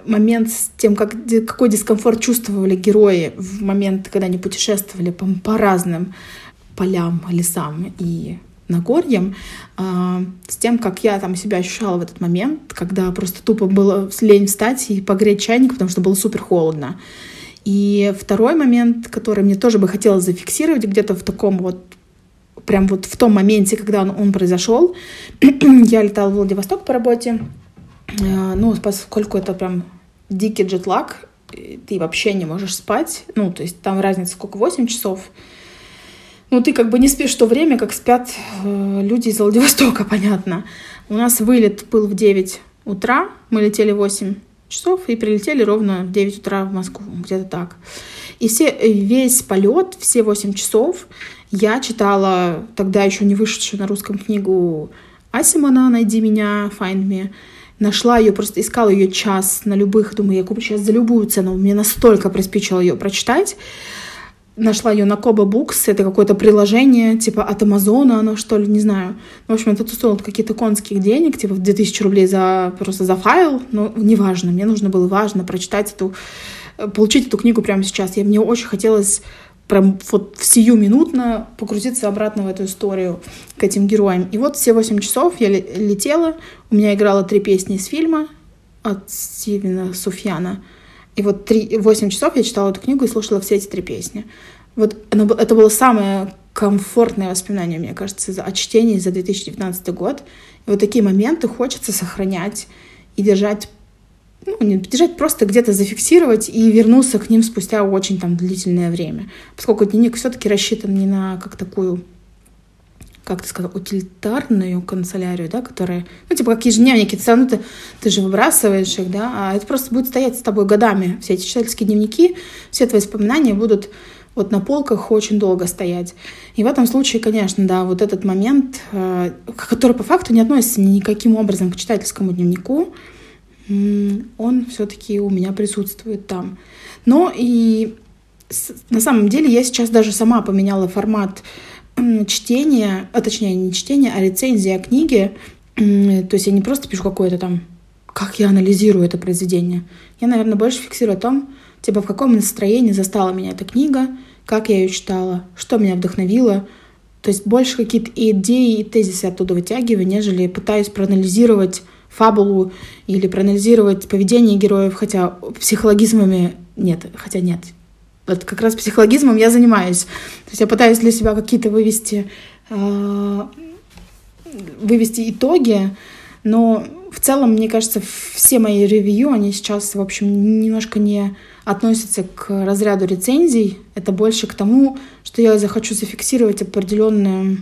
момент с тем, как, какой дискомфорт чувствовали герои в момент, когда они путешествовали по, по разным полям, лесам и Нагорьем, э, с тем, как я там себя ощущала в этот момент, когда просто тупо было лень встать и погреть чайник, потому что было супер холодно. И второй момент, который мне тоже бы хотелось зафиксировать где-то в таком вот прям вот в том моменте, когда он, он произошел, я летала в Владивосток по работе, ну, поскольку это прям дикий джетлаг, ты вообще не можешь спать, ну, то есть там разница сколько, 8 часов, ну, ты как бы не спишь то время, как спят э, люди из Владивостока, понятно. У нас вылет был в 9 утра, мы летели 8 часов и прилетели ровно в 9 утра в Москву, где-то так. И все, весь полет, все 8 часов я читала тогда еще не вышедшую на русском книгу Асимона «Найди меня», «Find Me», Нашла ее, просто искала ее час на любых, думаю, я куплю сейчас за любую цену. Мне настолько приспичило ее прочитать. Нашла ее на Коба Букс, это какое-то приложение, типа от Амазона оно, что ли, не знаю. В общем, это стоило какие-то конских денег, типа 2000 рублей за, просто за файл, но неважно, мне нужно было важно прочитать эту, получить эту книгу прямо сейчас. Я, мне очень хотелось прям вот в сиюминутно погрузиться обратно в эту историю к этим героям. И вот все восемь часов я летела, у меня играло три песни из фильма от Стивена Суфьяна. И вот три, восемь часов я читала эту книгу и слушала все эти три песни. Вот это было самое комфортное воспоминание, мне кажется, о чтении за 2019 год. И вот такие моменты хочется сохранять и держать ну, не держать, просто где-то зафиксировать и вернуться к ним спустя очень там длительное время. Поскольку дневник все-таки рассчитан не на как такую как ты сказал, утилитарную канцелярию, да, которая, ну, типа, как ежедневники, все равно ты, ты же выбрасываешь их, да, а это просто будет стоять с тобой годами. Все эти читательские дневники, все твои воспоминания будут вот на полках очень долго стоять. И в этом случае, конечно, да, вот этот момент, э, который по факту не относится никаким образом к читательскому дневнику, он все-таки у меня присутствует там. Но и на самом деле я сейчас даже сама поменяла формат чтения, а точнее не чтения, а рецензия книги. То есть я не просто пишу какое-то там, как я анализирую это произведение. Я, наверное, больше фиксирую о том, типа в каком настроении застала меня эта книга, как я ее читала, что меня вдохновило. То есть больше какие-то идеи и тезисы оттуда вытягиваю, нежели пытаюсь проанализировать фабулу или проанализировать поведение героев, хотя психологизмами нет, хотя нет. Вот как раз психологизмом я занимаюсь. То есть я пытаюсь для себя какие-то вывести, э, вывести итоги, но в целом, мне кажется, все мои ревью, они сейчас, в общем, немножко не относятся к разряду рецензий. Это больше к тому, что я захочу зафиксировать определенное,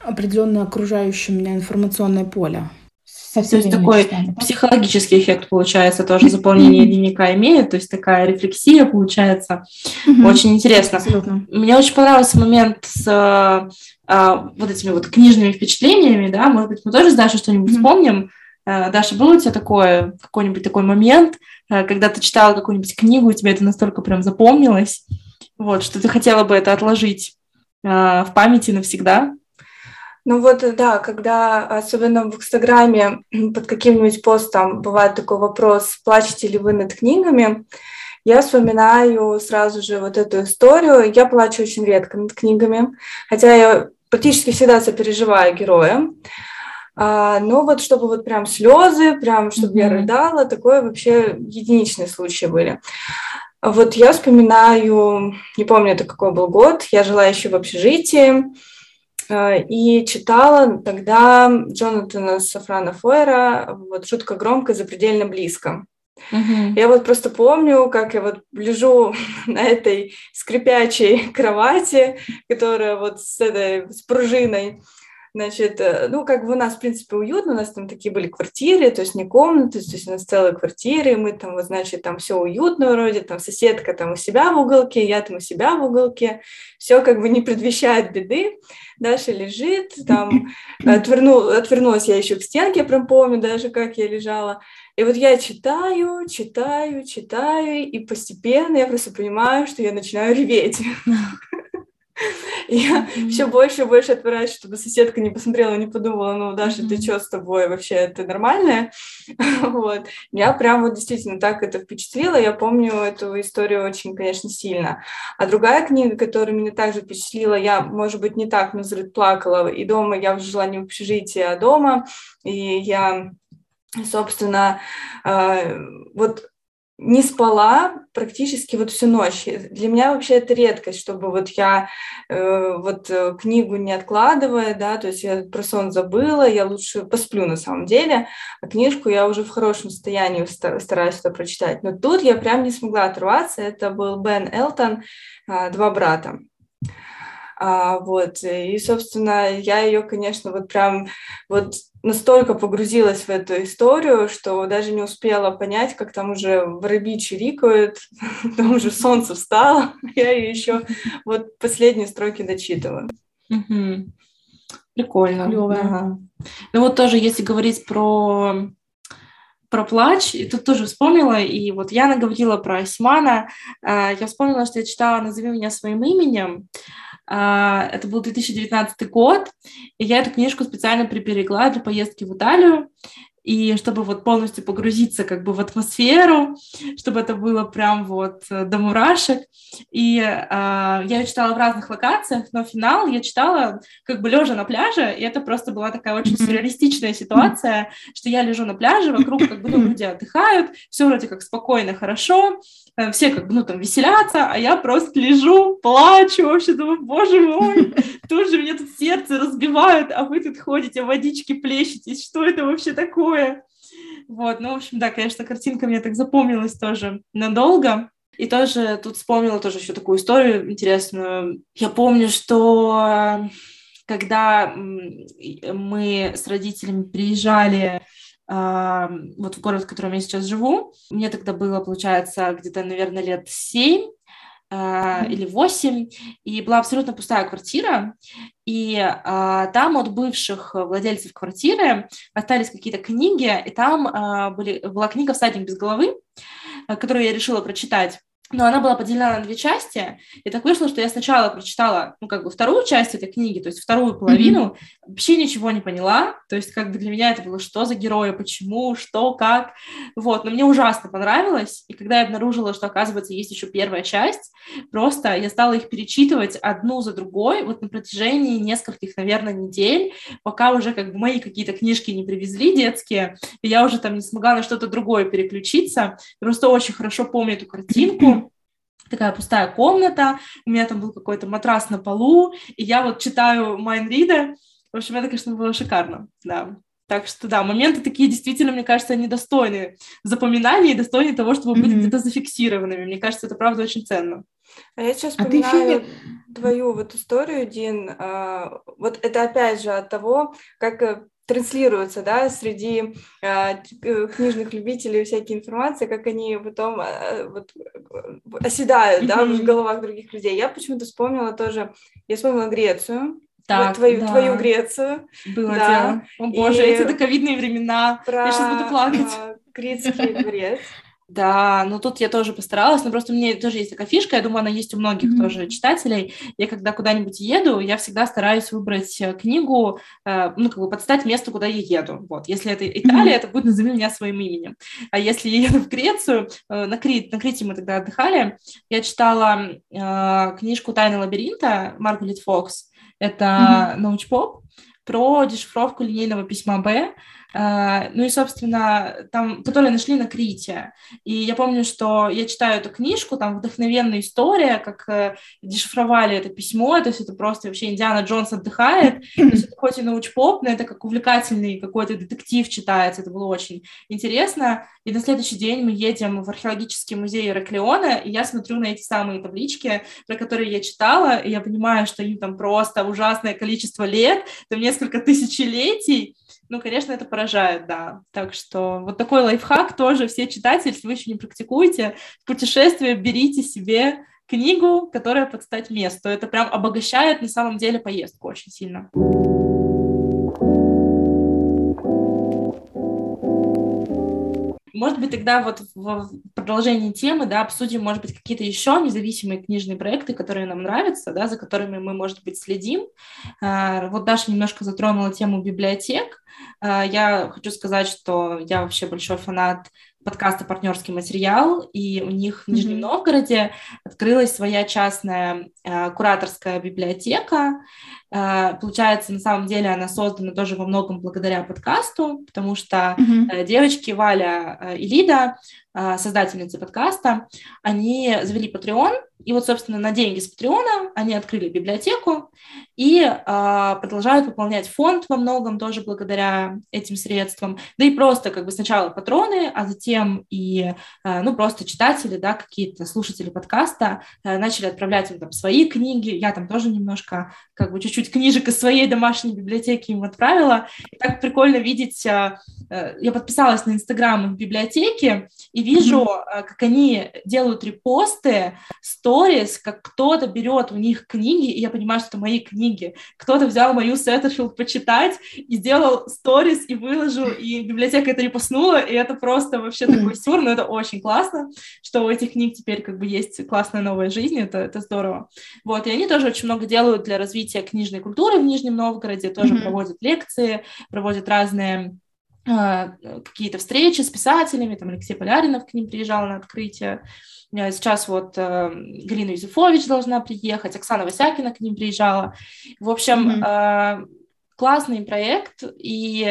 определенное окружающее меня информационное поле То есть такой мечтами. психологический эффект получается тоже заполнение дневника имеет, то есть такая рефлексия получается. Очень интересно. Абсолютно. Мне очень понравился момент с а, а, вот этими вот книжными впечатлениями, да, может быть, мы тоже с Дашей что-нибудь вспомним. А, Даша, был у тебя такое, какой-нибудь такой момент, когда ты читала какую-нибудь книгу, и тебе это настолько прям запомнилось, вот, что ты хотела бы это отложить в памяти навсегда? Ну вот, да, когда особенно в Инстаграме под каким-нибудь постом бывает такой вопрос, плачете ли вы над книгами, я вспоминаю сразу же вот эту историю. Я плачу очень редко над книгами, хотя я практически всегда сопереживаю героям. А, но вот чтобы вот прям слезы, прям чтобы mm-hmm. я рыдала, такое вообще единичные случаи были. Вот я вспоминаю, не помню, это какой был год, я жила еще в общежитии, Э, и читала тогда Джонатана Сафрана Фойера вот «Жутко громко, запредельно близко». Угу. Я вот просто помню, как я вот лежу на этой скрипячей кровати, которая вот с этой с пружиной, Значит, э, ну, как бы у нас, в принципе, уютно, у нас там такие были квартиры, то есть не комнаты, то есть у нас целые квартиры, мы там, вот, значит, там все уютно вроде, там соседка там у себя в уголке, я там у себя в уголке, все как бы не предвещает беды. Даша лежит, там отверну, отвернулась я еще к стенке, я прям помню даже, как я лежала. И вот я читаю, читаю, читаю, и постепенно я просто понимаю, что я начинаю реветь. Я mm-hmm. все больше и больше отворачиваюсь, чтобы соседка не посмотрела, не подумала, ну, Даша, mm-hmm. ты что с тобой вообще, ты нормальная? вот. Я прям вот действительно так это впечатлила, я помню эту историю очень, конечно, сильно. А другая книга, которая меня также впечатлила, я, может быть, не так, но плакала, и дома я уже жила не в общежитии, а дома, и я собственно, э, вот не спала практически вот всю ночь. Для меня вообще это редкость, чтобы вот я э, вот э, книгу не откладывая, да, то есть я про сон забыла, я лучше посплю на самом деле, а книжку я уже в хорошем состоянии стараюсь это прочитать. Но тут я прям не смогла оторваться. Это был Бен Элтон э, «Два брата». А, вот, и, собственно, я ее, конечно, вот прям вот настолько погрузилась в эту историю, что даже не успела понять, как там уже воробьи чирикают, там уже солнце встало, я ее еще вот последние строки дочитываю. Прикольно. Ага. Ну вот тоже, если говорить про про плач, и тут тоже вспомнила, и вот Яна говорила про Османа, а, я вспомнила, что я читала «Назови меня своим именем», а, это был 2019 год, и я эту книжку специально приберегла для поездки в Италию. И чтобы вот полностью погрузиться как бы в атмосферу, чтобы это было прям вот э, до мурашек. И э, я читала в разных локациях, но финал я читала как бы лежа на пляже, и это просто была такая очень сюрреалистичная ситуация, что я лежу на пляже, вокруг как бы ну, люди отдыхают, все вроде как спокойно, хорошо, э, все как бы ну там веселятся, а я просто лежу, плачу, вообще думаю, боже мой, тут же мне тут сердце разбивают, а вы тут ходите, водички плещетесь, что это вообще такое? Вот, ну, в общем, да, конечно, картинка мне так запомнилась тоже надолго. И тоже тут вспомнила тоже еще такую историю интересную. Я помню, что когда мы с родителями приезжали э, вот в город, в котором я сейчас живу, мне тогда было, получается, где-то, наверное, лет семь, или восемь, и была абсолютно пустая квартира, и uh, там от бывших владельцев квартиры остались какие-то книги, и там uh, были, была книга «Всадник без головы», которую я решила прочитать но она была поделена на две части, и так вышло, что я сначала прочитала, ну, как бы вторую часть этой книги, то есть вторую половину, mm-hmm. вообще ничего не поняла, то есть как бы для меня это было, что за герои, почему, что, как, вот, но мне ужасно понравилось, и когда я обнаружила, что, оказывается, есть еще первая часть, просто я стала их перечитывать одну за другой, вот на протяжении нескольких, наверное, недель, пока уже как бы мои какие-то книжки не привезли детские, и я уже там не смогла на что-то другое переключиться, просто очень хорошо помню эту картинку, такая пустая комната, у меня там был какой-то матрас на полу, и я вот читаю Майнрида. В общем, это, конечно, было шикарно, да. Так что, да, моменты такие действительно, мне кажется, они достойны запоминания и достойны того, чтобы mm-hmm. быть где-то зафиксированными. Мне кажется, это правда очень ценно. А я сейчас а вспоминаю твою вот историю, Дин. А, вот это опять же от того, как транслируются, да, среди э, книжных любителей всякие информации, как они потом э, вот, оседают, mm-hmm. да, в головах других людей. Я почему-то вспомнила тоже, я вспомнила Грецию, так, вот твою, да. твою Грецию. Было да. дело. О боже, и эти доковидные времена. Про, я сейчас буду плакать. Э, Критский дворец. Да, но тут я тоже постаралась, но просто у меня тоже есть такая фишка, я думаю, она есть у многих mm-hmm. тоже читателей. Я когда куда-нибудь еду, я всегда стараюсь выбрать э, книгу, э, ну, как бы подстать место, куда я еду. Вот, если это Италия, mm-hmm. это будет «Назови меня своим именем». А если я еду в Грецию, э, на, Крит, на Крите мы тогда отдыхали, я читала э, книжку «Тайны лабиринта» Маргарет Фокс. Это mm-hmm. научпоп про дешифровку линейного письма «Б», ну и, собственно, там, которые нашли на Крите. И я помню, что я читаю эту книжку, там вдохновенная история, как э, дешифровали это письмо, то есть это просто вообще Индиана Джонс отдыхает, то есть это хоть и научпоп, но это как увлекательный какой-то детектив читается, это было очень интересно. И на следующий день мы едем в археологический музей Ираклиона, и я смотрю на эти самые таблички, про которые я читала, и я понимаю, что им там просто ужасное количество лет, там несколько тысячелетий, ну, конечно, это поражает, да. Так что вот такой лайфхак тоже все читатели, если вы еще не практикуете, путешествие берите себе книгу, которая подстать месту. Это прям обогащает на самом деле поездку очень сильно. Может быть, тогда вот в продолжении темы, да, обсудим, может быть, какие-то еще независимые книжные проекты, которые нам нравятся, да, за которыми мы, может быть, следим. А, вот Даша немножко затронула тему библиотек. А, я хочу сказать, что я вообще большой фанат подкаста «Партнерский материал», и у них в Нижнем mm-hmm. Новгороде открылась своя частная э, кураторская библиотека. Э, получается, на самом деле она создана тоже во многом благодаря подкасту, потому что mm-hmm. э, девочки Валя э, и Лида, э, создательницы подкаста, они завели Patreon, и вот, собственно, на деньги с Патреона они открыли библиотеку и э, продолжают выполнять фонд во многом тоже благодаря этим средствам. Да и просто как бы сначала патроны, а затем и, э, ну, просто читатели, да, какие-то слушатели подкаста э, начали отправлять им там свои книги. Я там тоже немножко, как бы, чуть-чуть книжек из своей домашней библиотеки им отправила. И так прикольно видеть, э, я подписалась на Инстаграм их библиотеки и вижу, mm-hmm. э, как они делают репосты, сторис, как кто-то берет у них книги, и я понимаю, что это мои книги. Кто-то взял мою Сеттерфилд почитать и сделал сторис и выложил, и библиотека это репостнула, и это просто вообще такой сюр, но это очень классно, что у этих книг теперь как бы есть классная новая жизнь, это, это здорово. Вот, и они тоже очень много делают для развития книжной культуры в Нижнем Новгороде, тоже mm-hmm. проводят лекции, проводят разные какие-то встречи с писателями, там Алексей Поляринов к ним приезжал на открытие, сейчас вот э, Галина Юзефович должна приехать, Оксана Васякина к ним приезжала. В общем, mm-hmm. классный проект, и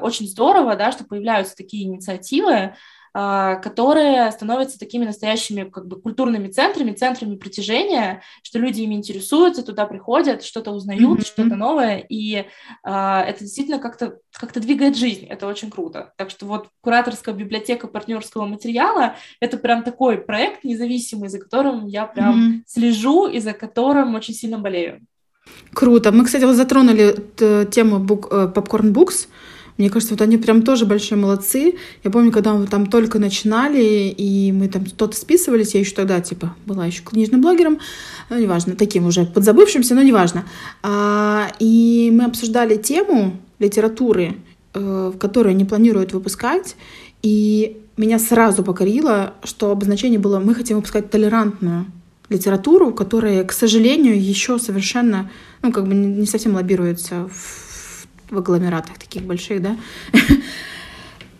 очень здорово, да, что появляются такие инициативы, а, которые становятся такими настоящими как бы культурными центрами, центрами притяжения, что люди ими интересуются, туда приходят, что-то узнают, mm-hmm. что-то новое, и а, это действительно как-то как двигает жизнь, это очень круто. Так что вот кураторская библиотека партнерского материала — это прям такой проект независимый, за которым я прям mm-hmm. слежу и за которым очень сильно болею. Круто. Мы, кстати, вот затронули э, тему Popcorn Books. Мне кажется, вот они прям тоже большие молодцы. Я помню, когда мы там только начинали, и мы там кто-то списывались, я еще тогда, типа, была еще книжным блогером, ну, неважно, таким уже подзабывшимся, но неважно. А, и мы обсуждали тему литературы, э, которую они планируют выпускать, и меня сразу покорило, что обозначение было «мы хотим выпускать толерантную литературу, которая, к сожалению, еще совершенно, ну, как бы не совсем лоббируется в в агломератах таких больших, да,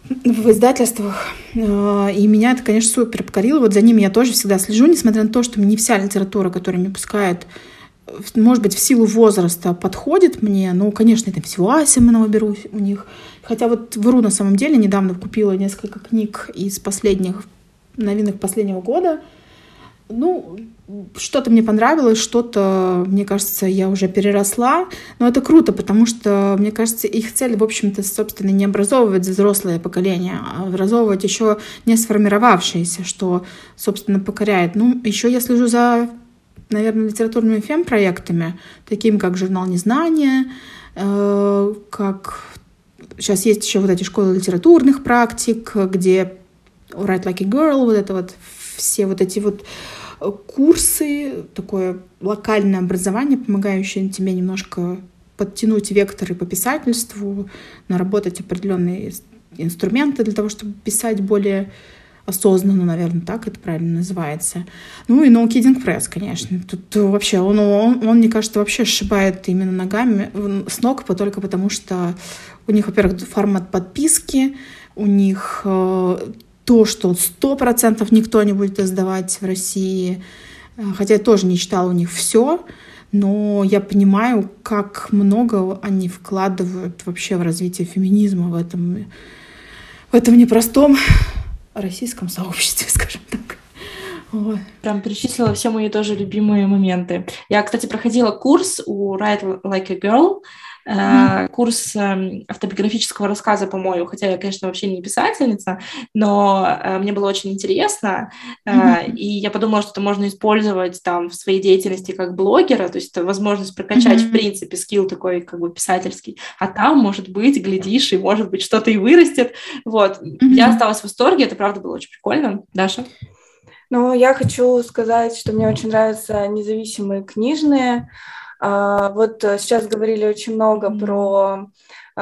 в издательствах. А, и меня это, конечно, супер покорило. Вот за ними я тоже всегда слежу, несмотря на то, что не вся литература, которую мне пускают, может быть, в силу возраста подходит мне. Ну, конечно, это всего Асимонова беру у них. Хотя вот вру на самом деле. Недавно купила несколько книг из последних новинок последнего года. Ну, что-то мне понравилось, что-то, мне кажется, я уже переросла. Но это круто, потому что, мне кажется, их цель, в общем-то, собственно, не образовывать взрослое поколение, а образовывать еще не сформировавшееся, что, собственно, покоряет. Ну, еще я слежу за, наверное, литературными фем-проектами, такими как журнал «Незнание», э, как сейчас есть еще вот эти школы литературных практик, где Write Like a Girl, вот это вот все вот эти вот курсы, такое локальное образование, помогающее тебе немножко подтянуть векторы по писательству, наработать определенные инструменты для того, чтобы писать более осознанно, наверное, так это правильно называется. Ну и No Kidding Press, конечно. Тут вообще, он, он, он, мне кажется, вообще сшибает именно ногами с ног, только потому что у них, во-первых, формат подписки, у них э, то, что сто процентов никто не будет издавать в России, э, хотя я тоже не читала у них все, но я понимаю, как много они вкладывают вообще в развитие феминизма в этом, в этом непростом российском сообществе, скажем так. Ой. Прям перечислила все мои тоже любимые моменты. Я, кстати, проходила курс у Write Like a Girl, mm-hmm. курс эм, автобиографического рассказа, по-моему, хотя я, конечно, вообще не писательница, но э, мне было очень интересно, mm-hmm. и я подумала, что это можно использовать там в своей деятельности как блогера, то есть это возможность прокачать, mm-hmm. в принципе, скилл такой как бы писательский, а там, может быть, глядишь, и, может быть, что-то и вырастет, вот. Mm-hmm. Я осталась в восторге, это, правда, было очень прикольно. Даша? Ну, я хочу сказать, что мне очень нравятся независимые книжные, вот э, сейчас говорили очень много про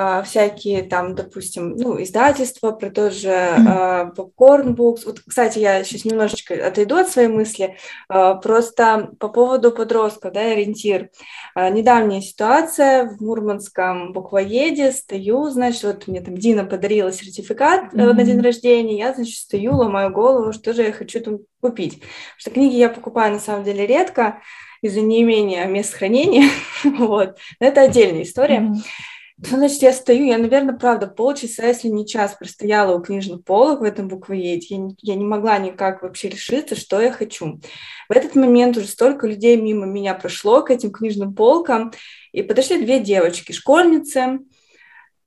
а, всякие там, допустим, ну, издательства, про тот же uh, Popcorn Books. Вот, кстати, я сейчас немножечко отойду от своей мысли. Просто по поводу подростков, да, ориентир. Недавняя ситуация в Мурманском буквоеде. Стою, значит, вот мне там Дина подарила сертификат mm-hmm. на день рождения. Я, значит, стою, ломаю голову, что же я хочу там купить. Потому что книги я покупаю на самом деле редко из-за неимения мест хранения, вот, но это отдельная история. Mm-hmm. Значит, я стою, я, наверное, правда, полчаса, если не час, простояла у книжных полок в этом буквоеде. Я, я не могла никак вообще решиться, что я хочу. В этот момент уже столько людей мимо меня прошло к этим книжным полкам, и подошли две девочки, школьницы.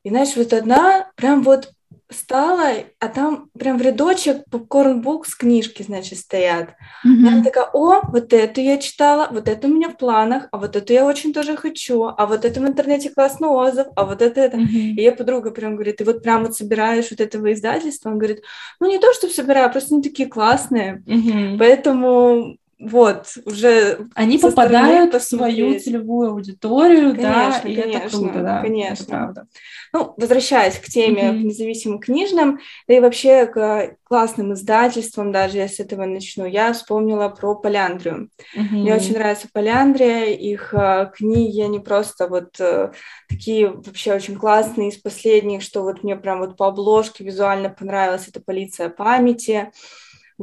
И, знаешь, вот одна прям вот стала, а там прям в рядочек попкорн-букс книжки, значит, стоят. Mm-hmm. Я такая, о, вот эту я читала, вот это у меня в планах, а вот эту я очень тоже хочу, а вот это в интернете классный отзыв, а вот это это. Mm-hmm. И я подруга прям говорит, ты вот прям вот собираешь вот этого издательства? Он говорит, ну не то, что собираю, просто они такие классные. Mm-hmm. Поэтому вот, уже Они попадают в свою целевую аудиторию, конечно, да, и конечно, это круто, да, конечно. Это правда. Ну, возвращаясь к теме mm-hmm. независимым книжным, да и вообще к классным издательствам, даже я с этого начну, я вспомнила про Поляндрию. Mm-hmm. Мне очень нравится Поляндрия, их э, книги, они просто вот э, такие вообще очень классные, из последних, что вот мне прям вот по обложке визуально понравилось, это «Полиция памяти»,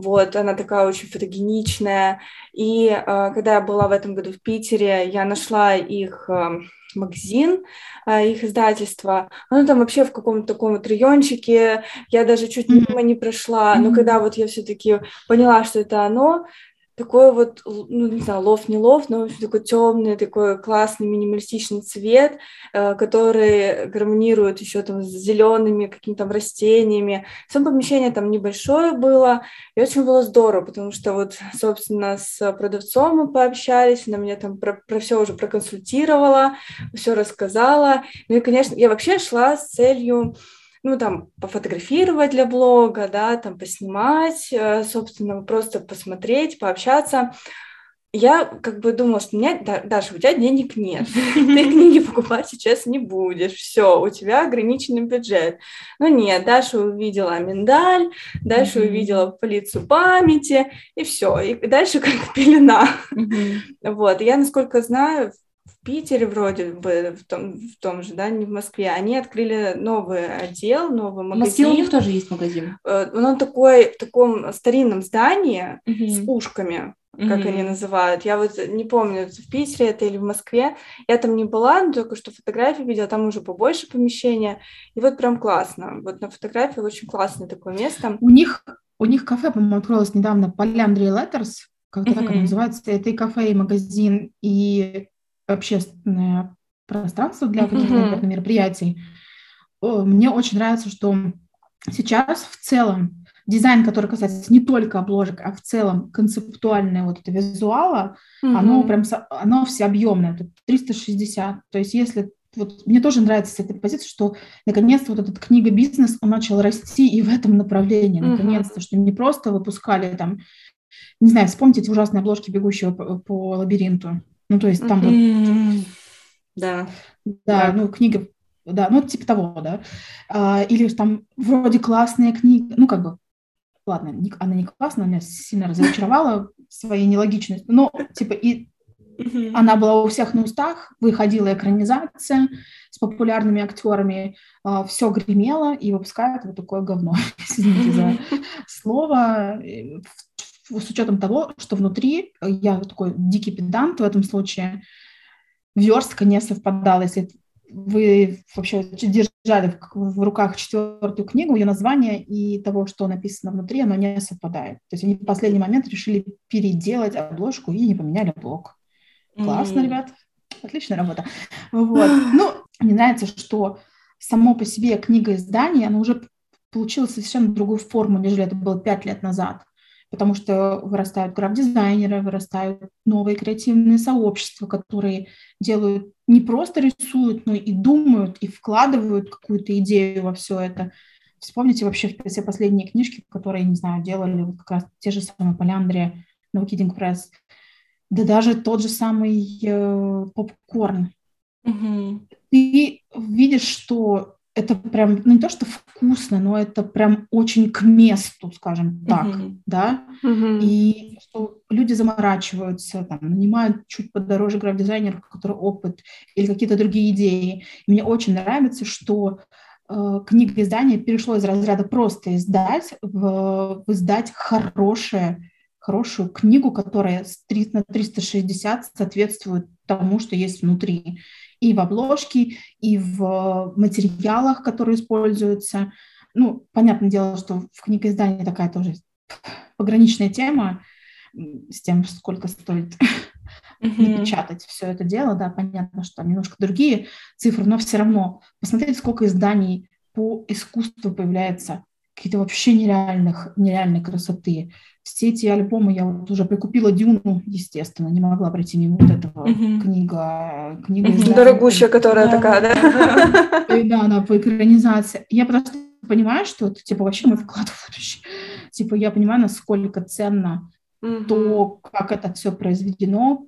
вот, она такая очень фотогеничная. И э, когда я была в этом году в Питере, я нашла их э, магазин, э, их издательство. Оно там вообще в каком-то таком вот райончике. Я даже чуть мимо не прошла. Но когда вот я все-таки поняла, что это оно, такой вот, ну, не знаю, лов, не лов, но, в общем, такой темный, такой классный минималистичный цвет, э, который гармонирует еще там с зелеными какими-то растениями. Само помещение там небольшое было, и очень было здорово, потому что вот, собственно, с продавцом мы пообщались, она меня там про, про все уже проконсультировала, все рассказала. Ну и, конечно, я вообще шла с целью ну, там, пофотографировать для блога, да, там, поснимать, э, собственно, просто посмотреть, пообщаться. Я как бы думала, что у меня, Даша, у тебя денег нет, ты книги покупать сейчас не будешь, все, у тебя ограниченный бюджет. Но нет, Даша увидела миндаль, дальше увидела полицию памяти, и все, и дальше как пелена. Вот, я, насколько знаю, Питере вроде бы, в том, в том же, да, не в Москве, они открыли новый отдел, новый магазин. В Москве у них тоже есть магазин. Э, он такой, в таком старинном здании uh-huh. с ушками, как uh-huh. они называют. Я вот не помню, в Питере это или в Москве. Я там не была, но только что фотографии видела, там уже побольше помещения. И вот прям классно. Вот на фотографии очень классное такое место. У них, у них кафе, по-моему, открылось недавно, Поляндрия Letters, как-то uh-huh. так оно называется. Это и кафе, и магазин, и общественное пространство для каких-то mm-hmm. мероприятий. Мне очень нравится, что сейчас в целом дизайн, который касается не только обложек, а в целом концептуальное вот это визуала, mm-hmm. оно прям оно всеобъемное, это 360. То есть если вот мне тоже нравится эта позиция, что наконец-то вот этот книга-бизнес, он начал расти и в этом направлении, наконец-то, mm-hmm. что не просто выпускали там, не знаю, вспомните эти ужасные обложки «Бегущего по, по лабиринту», ну, то есть там вот... Да. Да, ну, книга, да, ну, типа того, да. А, или там вроде классная книга, ну, как бы, ладно, не, она не классная, она меня сильно разочаровала своей нелогичностью, но, типа, и она была у всех на устах, выходила экранизация с популярными актерами, а, все гремело, и выпускают вот такое говно, извините за слово, с учетом того, что внутри э, я такой дикий педант в этом случае, верстка не совпадала. Если вы вообще держали в, в руках четвертую книгу, ее название и того, что написано внутри, оно не совпадает. То есть они в последний момент решили переделать обложку и не поменяли блок. Классно, mm-hmm. ребят. Отличная работа. Вот. Ну, мне нравится, что само по себе книга издания, она уже получила совершенно другую форму, нежели это было пять лет назад потому что вырастают граф-дизайнеры, вырастают новые креативные сообщества, которые делают, не просто рисуют, но и думают, и вкладывают какую-то идею во все это. Вспомните вообще все последние книжки, которые, не знаю, делали вот как раз те же самые Поляндрия, No Kidding Press, да даже тот же самый э, попкорн. Угу. Ты видишь, что это прям, ну не то, что вкусно, но это прям очень к месту, скажем так, uh-huh. да, uh-huh. и что люди заморачиваются, там, нанимают чуть подороже граф-дизайнеров, у которых опыт, или какие-то другие идеи. И мне очень нравится, что э, книга издания перешло из разряда просто издать, в, в издать хорошее, хорошую книгу, которая с 3, на 360 соответствует тому, что есть внутри и в обложке, и в материалах, которые используются. Ну, понятное дело, что в книгоиздании такая тоже пограничная тема с тем, сколько стоит mm-hmm. напечатать все это дело, да, понятно, что там немножко другие цифры, но все равно посмотреть, сколько изданий по искусству появляется, какие-то вообще нереальных, нереальной красоты все эти альбомы я вот уже прикупила Дюну, естественно, не могла пройти мимо вот этого mm-hmm. книга, книга mm-hmm. дорогущая, которая да, такая, да? Да, да, она по экранизации. Я просто понимаю, что это типа вообще мой вклад в будущее. Типа я понимаю, насколько ценно то, как это все произведено,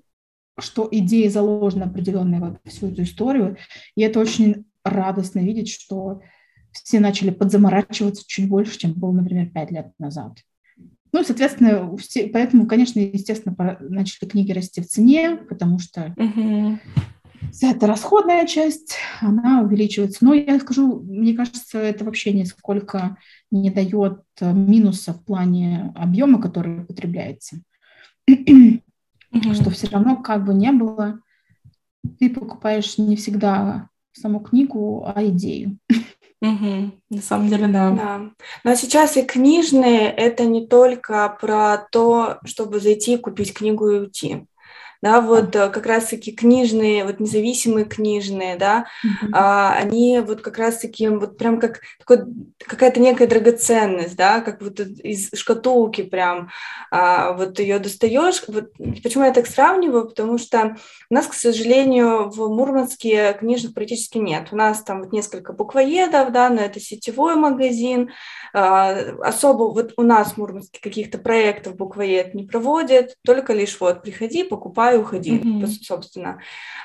что идеи заложены определенные во всю эту историю. И это очень радостно видеть, что все начали подзаморачиваться чуть больше, чем было, например, пять лет назад. Ну, соответственно, все, поэтому, конечно, естественно, начали книги расти в цене, потому что угу. вся эта расходная часть, она увеличивается. Но я скажу, мне кажется, это вообще нисколько не дает минуса в плане объема, который потребляется. Угу. Что все равно, как бы не было, ты покупаешь не всегда саму книгу, а идею. Угу. На самом деле, да. Да. Но сейчас и книжные это не только про то, чтобы зайти, купить книгу и уйти да, вот э, как раз-таки книжные, вот независимые книжные, да, mm-hmm. а, они вот как раз-таки вот прям как такой, какая-то некая драгоценность, да, как вот из шкатулки прям, а, вот ее достаешь. Вот, почему я так сравниваю? Потому что у нас, к сожалению, в Мурманске книжных практически нет. У нас там вот несколько буквоедов, да, но это сетевой магазин, а, особо вот у нас в Мурманске каких-то проектов буквоед не проводят, только лишь вот приходи, покупай и уходи, mm-hmm. собственно.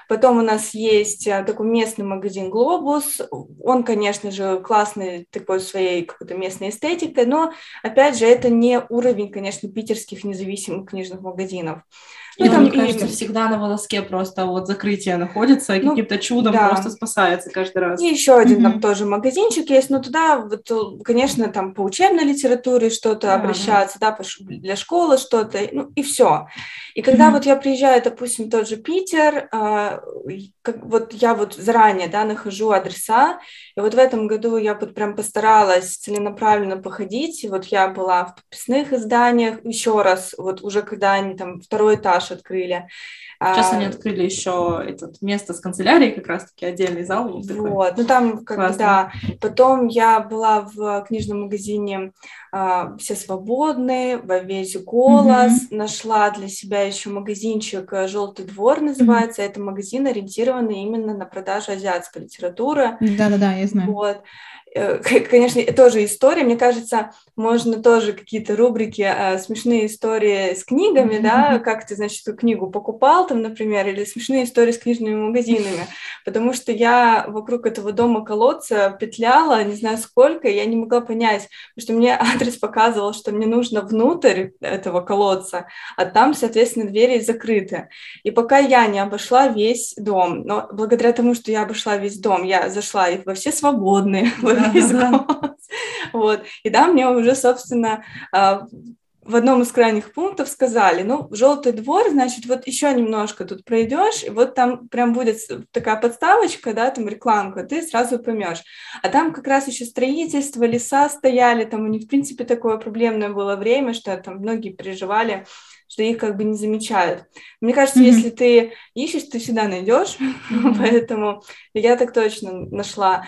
Потом у нас есть а, такой местный магазин «Глобус». Он, конечно же, классный такой своей какой-то местной эстетикой, но, опять же, это не уровень, конечно, питерских независимых книжных магазинов. Ну, и там, мне кажется, и... всегда на волоске просто вот закрытие находится, и ну, каким-то чудом да. просто спасается каждый раз. И еще один mm-hmm. там тоже магазинчик есть, но туда, вот, конечно, там по учебной литературе что-то mm-hmm. обращаться, да, для школы что-то, ну и все. И когда mm-hmm. вот я приезжаю, допустим, тот же Питер, э, как, вот я вот заранее, да, нахожу адреса, и вот в этом году я вот прям постаралась целенаправленно походить, и вот я была в подписных изданиях еще раз, вот уже когда они там второй этаж открыли, Сейчас а, они открыли еще этот место с канцелярией, как раз-таки отдельный зал. Вот, вот. ну там как бы, да. Потом я была в книжном магазине а, «Все свободны», во весь голос, mm-hmm. нашла для себя еще магазинчик э, «Желтый двор» называется. Mm-hmm. Это магазин, ориентированный именно на продажу азиатской литературы. Да-да-да, я знаю. Вот. Э, конечно, тоже история. Мне кажется, можно тоже какие-то рубрики э, смешные истории с книгами, да, как ты, значит, эту книгу покупал там, например, или смешные истории с книжными магазинами, потому что я вокруг этого дома колодца петляла, не знаю сколько, я не могла понять, потому что мне адрес показывал, что мне нужно внутрь этого колодца, а там, соответственно, двери закрыты. И пока я не обошла весь дом, но благодаря тому, что я обошла весь дом, я зашла и во все свободные, голос. Вот. И да, мне уже, собственно, а, в одном из крайних пунктов сказали, ну, желтый двор, значит, вот еще немножко тут пройдешь, и вот там прям будет такая подставочка, да, там рекламка, ты сразу поймешь. А там как раз еще строительство, леса стояли, там у них, в принципе, такое проблемное было время, что там многие переживали, что их как бы не замечают. Мне кажется, mm-hmm. если ты ищешь, ты всегда найдешь, mm-hmm. поэтому я так точно нашла.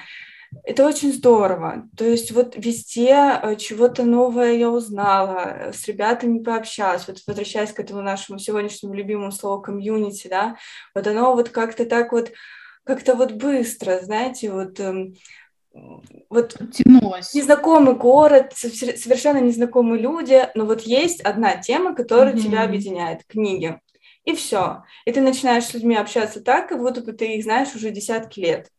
Это очень здорово. То есть вот везде э, чего-то новое я узнала, э, с ребятами пообщалась. Вот возвращаясь к этому нашему сегодняшнему любимому слову комьюнити, да, вот оно вот как-то так вот, как-то вот быстро, знаете, вот эм, вот тянулось. Незнакомый город, совершенно незнакомые люди, но вот есть одна тема, которая mm-hmm. тебя объединяет, книги. И все. И ты начинаешь с людьми общаться так, как будто бы ты их знаешь уже десятки лет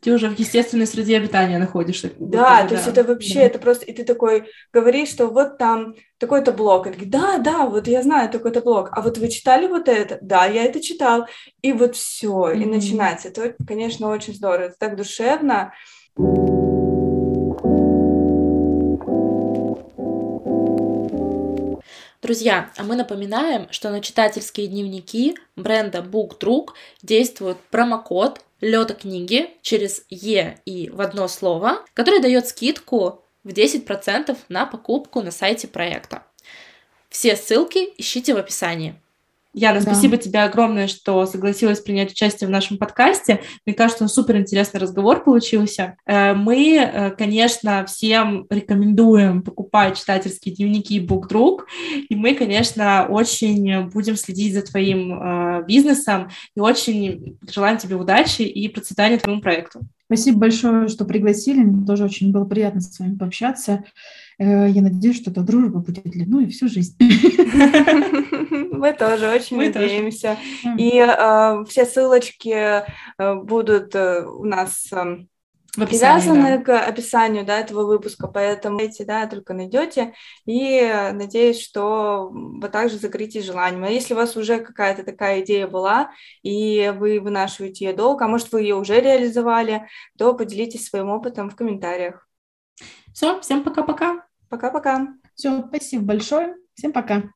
ты уже в естественной среде обитания находишься. Да, то есть это вообще, да. это просто, и ты такой говоришь, что вот там такой-то блок, и такие, да, да, вот я знаю такой-то блок, а вот вы читали вот это? Да, я это читал, и вот все, mm-hmm. и начинается. Это, конечно, очень здорово, это так душевно. Друзья, а мы напоминаем, что на читательские дневники бренда BookDrug действует промокод лёда книги через Е и в одно слово, который дает скидку в 10% на покупку на сайте проекта. Все ссылки ищите в описании. Яна, да. спасибо тебе огромное, что согласилась принять участие в нашем подкасте. Мне кажется, супер интересный разговор получился. Э, мы, э, конечно, всем рекомендуем покупать читательские дневники BookDrug, и мы, конечно, очень будем следить за твоим э, бизнесом и очень желаем тебе удачи и процветания твоему проекту. Спасибо большое, что пригласили. Мне тоже очень было приятно с вами пообщаться. Э, я надеюсь, что эта дружба будет длиной всю жизнь. Мы тоже очень Мы надеемся. Тоже. И э, все ссылочки э, будут э, у нас э, в привязаны да. к описанию да, этого выпуска, поэтому эти да, только найдете. И надеюсь, что вы также загоритесь желанием. А если у вас уже какая-то такая идея была, и вы вынашиваете ее долго, а может, вы ее уже реализовали, то поделитесь своим опытом в комментариях. Все, всем пока-пока. Пока-пока. Все, спасибо большое. Всем пока.